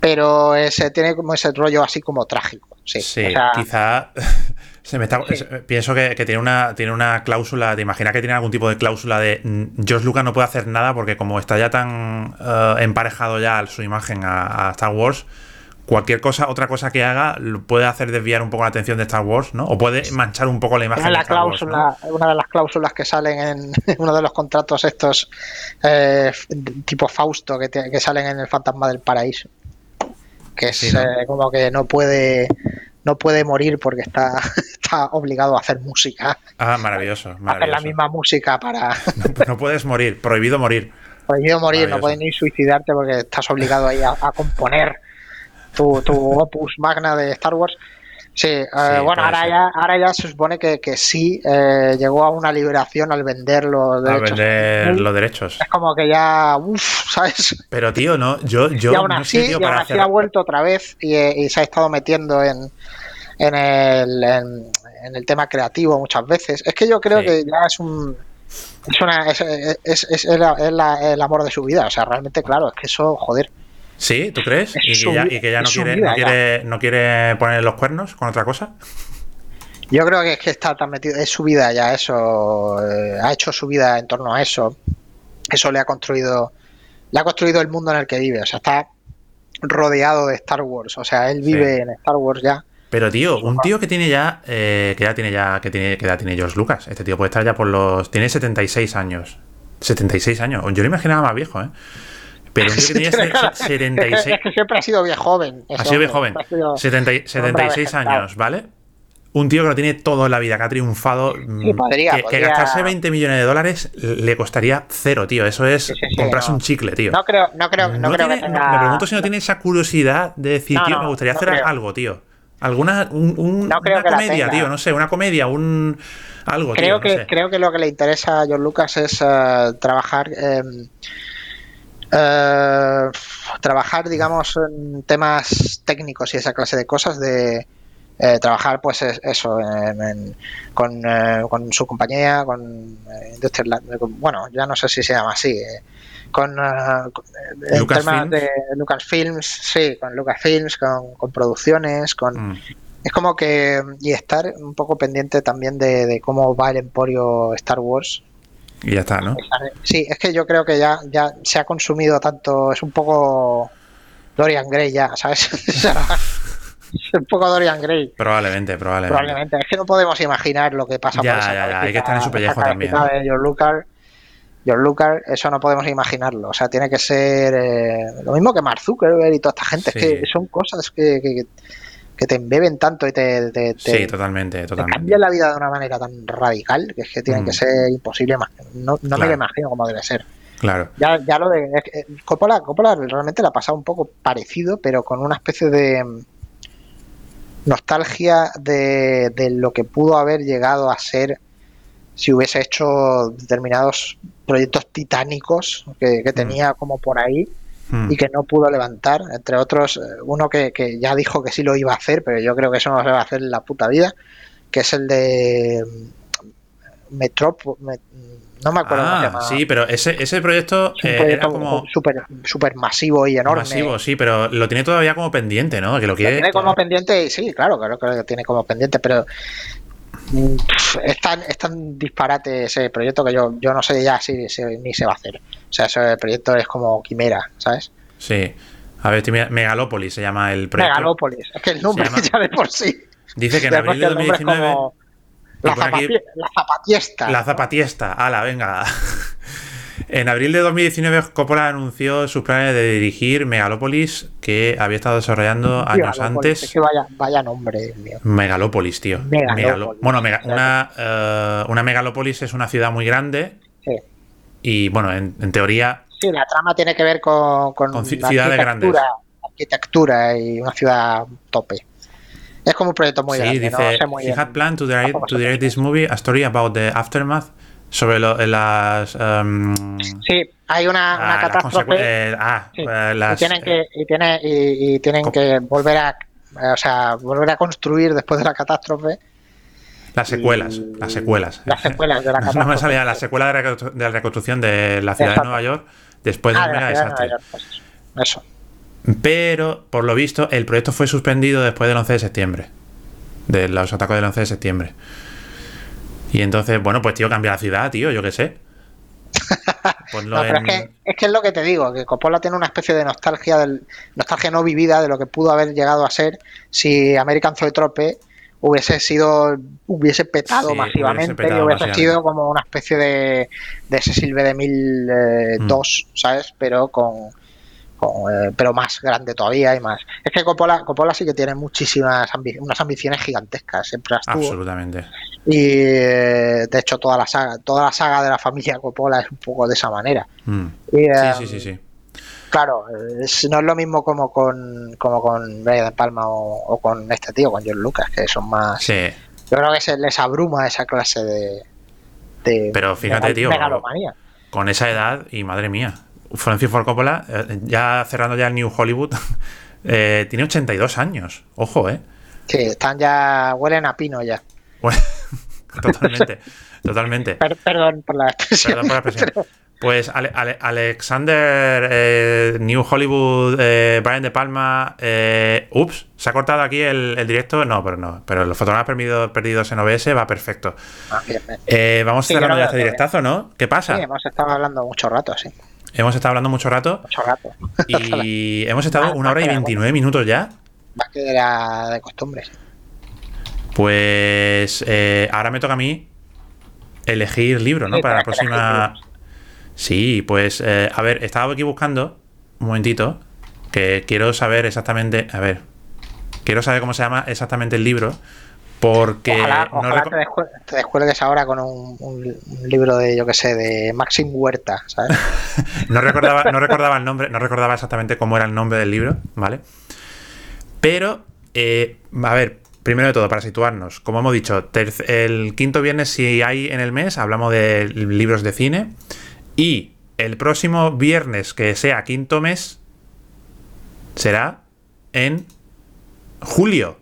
pero ese tiene como ese rollo así como trágico. Sí, Sí, o sea, quizá se me está, Sí. pienso que, que tiene una tiene una cláusula, te imaginas que tiene algún tipo de cláusula de mm, George Lucas no puede hacer nada porque como está ya tan eh, emparejado ya su imagen a, a Star Wars, cualquier cosa, otra cosa que haga puede hacer desviar un poco la atención de Star Wars, ¿no? O puede manchar un poco la imagen Una de, Star Wars, una de las cláusulas que salen en uno de los contratos estos eh, tipo Fausto que, te- que salen en el Fantasma del Paraíso. Que es Sí, ¿no? eh, como que no puede no puede morir porque está, está obligado a hacer música, Ah, maravilloso, a hacer la misma música para No, no puedes morir, prohibido morir. prohibido morir, no puedes ni suicidarte porque estás obligado ahí a, a componer tu, tu opus magna de Star Wars. Sí, eh, bueno, ahora ser. ya, ahora ya se supone que, que sí eh, llegó a una liberación al vender los derechos. vender los derechos. Es como que ya, uff, ¿sabes? Pero tío, no, yo, yo y aún no así, sé, tío, y aún así hacer. ha vuelto otra vez y, y se ha estado metiendo en, en, el, en, en el tema creativo muchas veces. Es que yo creo Sí. que ya es un. Es, una, es, es, es es la- el amor de su vida. O sea, realmente, claro, es que eso, joder. ¿Sí? ¿Tú crees? Es ¿Y que ya, vida, y que ya no, quiere, vida, no, quiere, no quiere poner los cuernos con otra cosa? Yo creo que es que está tan metido. Es su vida ya, eso. eh, ha hecho su vida en torno a eso. Eso le ha construido. Le ha construido el mundo en el que vive. O sea, está rodeado de Star Wars. O sea, él vive Sí. en Star Wars ya. Pero tío, un tío que tiene ya, eh, que ya tiene ya, que tiene, que edad tiene George Lucas. Este tío puede estar ya por los, tiene 76 años. 76 años. Yo lo imaginaba más viejo, ¿eh? Pero tío que se- 76, Es que siempre ha sido bien joven. ha sido bien joven, Ha sido- 70 y- 76 vegetado. años, ¿vale? Un tío que lo tiene todo en la vida, que ha triunfado. mm, Sí, podría, que, que gastarse 20 millones de dólares le costaría cero, tío. Eso es Sí, sí, sí, comprarse no. un chicle, tío. No creo, no creo, no No creo tiene- que tenga. me pregunto si no tiene esa curiosidad de decir, tío, me gustaría hacer creo. algo, tío. Alguna un, un- No creo una que comedia, tío, no sé, una comedia, un algo, creo tío, que no sé. creo que lo que le interesa a John Lucas es eh, trabajar eh, eh, trabajar digamos en temas técnicos y esa clase de cosas de eh, trabajar pues es- eso en- en- con, eh, con su compañía con Industrial bueno ya no sé si se llama así eh, con, eh, con- en Lucasfilms. temas de Lucasfilms sí con Lucasfilms con, con producciones con Mm. es como que. Y estar un poco pendiente también de, de cómo va el emporio Star Wars. Y ya está, ¿no? Sí, es que yo creo que ya, ya se ha consumido tanto. Es un poco. Dorian Gray ya, ¿sabes? Es un poco Dorian Gray. Probablemente, probablemente. Probablemente. Es que no podemos imaginar lo que pasa Ya, por esa ya, ya, hay que estar en su pellejo también. de George Lucas. Lucas, eso no podemos imaginarlo. O sea, tiene que ser eh, lo mismo que Mark Zuckerberg y toda esta gente. Sí. Es que son cosas que, que, que te embeben tanto y te, te, te- Sí, totalmente, te totalmente. cambian la vida de una manera tan radical que es que tiene Mm. que ser imposible. No, no me lo imagino cómo debe ser. Claro. Ya, ya lo de que, eh, Coppola, Coppola realmente le ha pasado un poco parecido, pero con una especie de mm, nostalgia de, de lo que pudo haber llegado a ser si hubiese hecho determinados proyectos titánicos que, que tenía como por ahí Y que no pudo levantar, entre otros eh, uno que, que ya dijo que sí lo iba a hacer, pero yo creo que eso no se va a hacer en la puta vida, que es el de mm, Metrop, me- no me acuerdo cómo se Ah, llama. sí, pero ese, ese proyecto Es eh, proyecto era como súper super masivo y enorme. masivo, sí, pero lo tiene todavía como pendiente, ¿no? Que lo Lo quiere. tiene como pendiente, y sí, claro, claro que lo tiene como pendiente, pero mm, es tan, es tan disparate ese proyecto que yo, yo no sé ya si, si ni se va a hacer. O sea, ese proyecto es como quimera, ¿sabes? Sí. A ver, Megalópolis se llama el proyecto. Megalópolis. Es que el nombre Se llama- ya de por sí. Dice que en abril de el nombre es 2019. como La, aquí- la zapatiesta. La zapatiesta, ala, venga. En abril de 2019, Coppola anunció sus planes de dirigir Megalópolis, que había estado desarrollando años antes. Es que vaya, vaya nombre, mío. Megalópolis, tío. Megalópolis. Megalo- Bueno, mega- una, eh, una megalópolis es una ciudad muy grande. Y, bueno, en, en teoría, Sí, la trama tiene que ver con, con, Con ciudades arquitectura, arquitectura y una ciudad tope. Es como un proyecto muy sí, grande, dice, no sé muy he had planned to direct, to direct this movie, a story about the aftermath, sobre lo- las... em, Sí, hay una, una ah, las catástrofe. eh, ah, sí, eh, y las, tienen que y tiene y, y tienen que volver a o sea, volver a construir después de la catástrofe Las secuelas, y- las secuelas. las secuelas de la No me catástrofe. salía la secuela de la, reconstru- de la reconstrucción de la ciudad Exacto. de Nueva York después Ah, de la de desastre. York, pues, eso. Pero, por lo visto, el proyecto fue suspendido después del 11 de septiembre. De los ataques del 11 de septiembre. Y entonces, bueno, pues tío, cambia la ciudad, tío, yo qué sé. Ponlo No, pero es en- que, es que es lo que te digo, que Coppola tiene una especie de nostalgia del, nostalgia no vivida de lo que pudo haber llegado a ser si American Zoetrope hubiese sido hubiese petado Sí, masivamente hubiese petado y hubiese masivamente. sido como una especie de, de Cecil B. DeMille Mm. 2, ¿sabes? Pero con, con, eh, pero más grande todavía y más. Es que Coppola, Coppola sí que tiene muchísimas ambi- unas ambiciones gigantescas, siempre las tuvo. Absolutamente. Y eh, de hecho toda la saga, toda la saga de la familia Coppola es un poco de esa manera. Mm. Y, eh, Sí, sí, sí, sí. Claro, es- no es lo mismo como con como con Brian De Palma o, o con este tío, con John Lucas, que son más. Sí. Yo creo que se les abruma esa clase de. de Pero fíjate, tío, megalomanía. Con esa edad, y madre mía. Francis Ford Coppola, eh, ya cerrando ya el New Hollywood, eh, tiene 82 años. Ojo, ¿eh? Sí, están ya. huelen a pino ya. Bueno, totalmente, totalmente. Per- perdón por la expresión. Perdón por la expresión. Pues Ale- Ale- Alexander eh, New Hollywood, eh, Brian De Palma. eh, ups, se ha cortado aquí el, el directo. No, pero no. Pero los fotogramas perdidos, perdidos en OBS va perfecto. Ah, vamos Sí, cerrando ya este directazo, ¿no? ¿Qué pasa? Sí, hemos estado hablando mucho rato, sí. Hemos estado hablando mucho rato Mucho rato. y hemos estado una hora y 29 minutos ya. Más que de costumbre. sí. Pues eh, ahora me toca a mí elegir libro, ¿no? Sí, Para la próxima. Sí, pues eh, a ver, estaba aquí buscando un momentito que quiero saber exactamente. A ver, quiero saber cómo se llama exactamente el libro porque Ojalá, no ojalá te, descue- te descuelgues ahora con un, un- un libro de, yo que sé, de Maxim Huerta, ¿sabes? no recordaba, no recordaba el nombre, no recordaba exactamente cómo era el nombre del libro, ¿vale? Pero, eh, a ver, primero de todo, para situarnos, como hemos dicho, el quinto viernes, si hay en el mes, hablamos de libros de cine. Y el próximo viernes, que sea quinto mes, será en julio.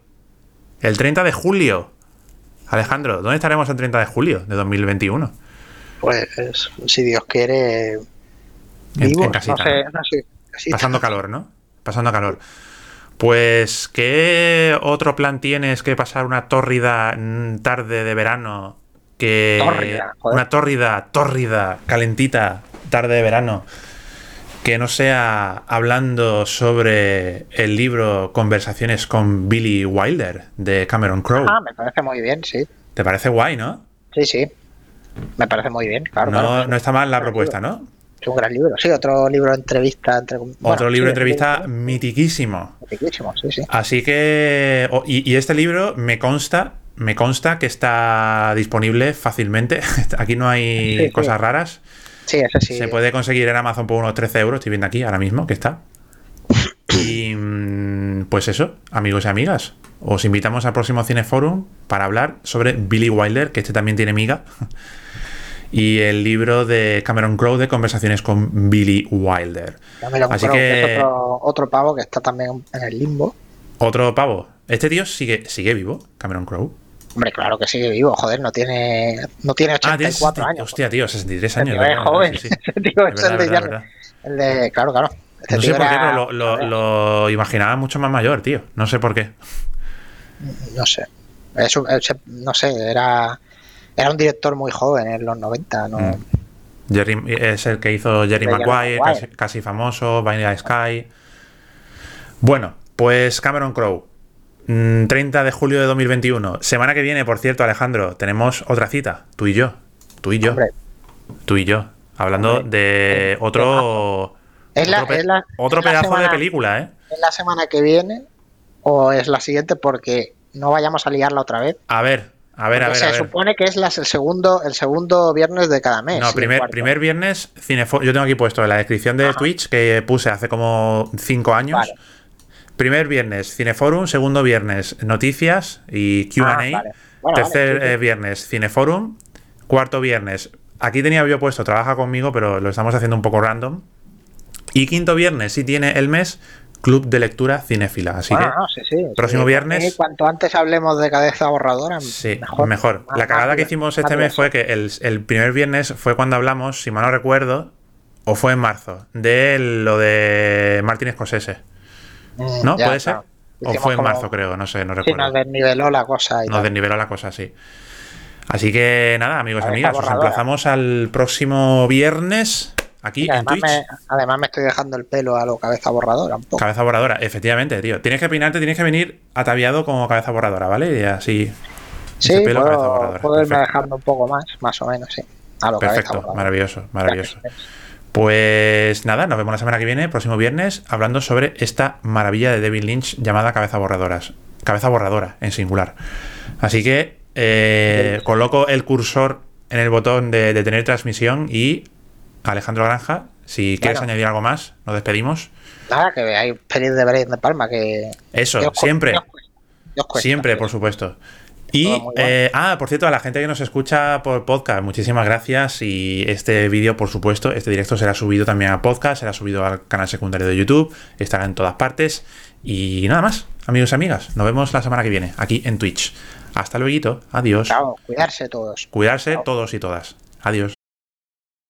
El 30 de julio. Alejandro, ¿dónde estaremos el 30 de julio de 2021? Pues si Dios quiere En- vivo, en casita, no sé, no sé, casita. Pasando calor, ¿no? Pasando calor. Pues, ¿qué otro plan tienes que pasar una tórrida mm, tarde de verano? Que Tórrida, una tórrida, tórrida, calentita tarde de verano. Que no sea hablando sobre el libro Conversaciones con Billy Wilder de Cameron Crowe. Ah, me parece muy bien, sí. ¿Te parece guay, no? Sí, sí. Me parece muy bien, claro. No, claro. no está mal la propuesta, ¿no? Es un gran libro, sí, otro libro de entrevista. Entre, otro libro de entrevista mitiquísimo. Mitiquísimo, sí, sí. Así que. y, y, este libro me consta. Me consta que está disponible fácilmente. Aquí no hay Sí, cosas sí. raras. Sí, ese sí. Se puede conseguir en Amazon por unos 13 euros. Estoy viendo aquí ahora mismo que está. Y mm, pues eso, amigos y amigas. Os invitamos al próximo Cineforum para hablar sobre Billy Wilder, que este también tiene miga. Y el libro de Cameron Crowe de conversaciones con Billy Wilder. Cameron Así Crowe, que- es otro, otro pavo que está también en el limbo. Otro pavo. Este tío sigue, sigue vivo, Cameron Crowe. Hombre, claro que sigue vivo, joder, no tiene, no tiene Ah, tiene 84 60 años. Hostia, tío, 63 Ese años. tío es joven. Sí, sí. Ese tío es Es verdad, el de el claro, claro. Este No sé por qué, pero lo, lo- lo imaginaba mucho más mayor, tío. No sé por qué. No sé. No sé, era, era un director muy joven en los 90, ¿no? Mm. Jerry, es el que hizo Jerry Maguire. Casi, casi famoso, Vanilla Sky. Bueno, pues Cameron Crowe. Mm, 30 de julio de 2021. Semana que viene, por cierto, Alejandro, tenemos otra cita. Tú y yo. Tú y yo. Hombre, Tú y yo. Hablando Hombre. de otro. Es la- otro pe- es la- otro es la pedazo de película, ¿eh? ¿es la semana que viene o es la siguiente? Porque no vayamos a liarla otra vez. A ver, a ver, a ver. a se ver. supone que es las- el segundo el segundo viernes de cada mes. No, primer, primer viernes, Cineforum. Yo tengo aquí puesto en la descripción de Ajá. Twitch que puse hace como 5 años. Vale. Primer viernes, Cineforum. Segundo viernes, noticias y QA. Ah, vale. Bueno, Tercer vale, sí, sí. eh, viernes, Cineforum. Cuarto viernes, aquí tenía yo puesto, trabaja conmigo, pero lo estamos haciendo un poco random. Y quinto viernes, sí tiene el mes, Club de Lectura Cinéfila. Así Bueno, que, no, sí, sí, próximo sí. viernes- Y cuanto antes hablemos de cabeza borradora, sí, mejor. mejor. Más- La cagada más que hicimos más este mes fue que el, el primer viernes fue cuando hablamos, si mal no recuerdo, o fue en marzo, de lo de Martin Scorsese. Mm, ¿No? ya, ¿Puede ser? O fue en como- marzo, creo, no sé, no Sí, recuerdo. nos desniveló la cosa. Y Nos tal. desniveló la cosa, sí. Así que nada, amigos y Cabeza amigas, os emplazamos al próximo viernes aquí en además, Twitch. me, además me estoy dejando el pelo a lo cabeza borradora un poco. Cabeza borradora, efectivamente, tío. Tienes que peinarte, tienes que venir ataviado como cabeza borradora, ¿vale? Y así. Sí, pelo, cabeza puedo, borradora. puedo irme Perfecto. dejando un poco más, más o menos, sí. A lo cabeza Perfecto, maravilloso, maravilloso. Gracias. Pues nada, nos vemos la semana que viene, próximo viernes, hablando sobre esta maravilla de David Lynch llamada Cabeza Borradoras. Cabeza borradora, en singular. Así que eh, coloco el cursor en el botón de detener transmisión y Alejandro Granja, si quieres añadir algo más, nos despedimos. Nada, que veáis pelis de Brian de Palma, que... Eso, que os cu- siempre. que os cuesta, que os cuesta. Siempre, por supuesto. Y, eh, ah, por cierto, a la gente que nos escucha por podcast, muchísimas gracias. Y este vídeo, por supuesto, este directo será subido también a podcast, será subido al canal secundario de YouTube, estará en todas partes. Y nada más, amigos y amigas, nos vemos la semana que viene, aquí en Twitch. Hasta luego, adiós. Claro, cuidarse todos. Cuidarse todos y todas. Adiós.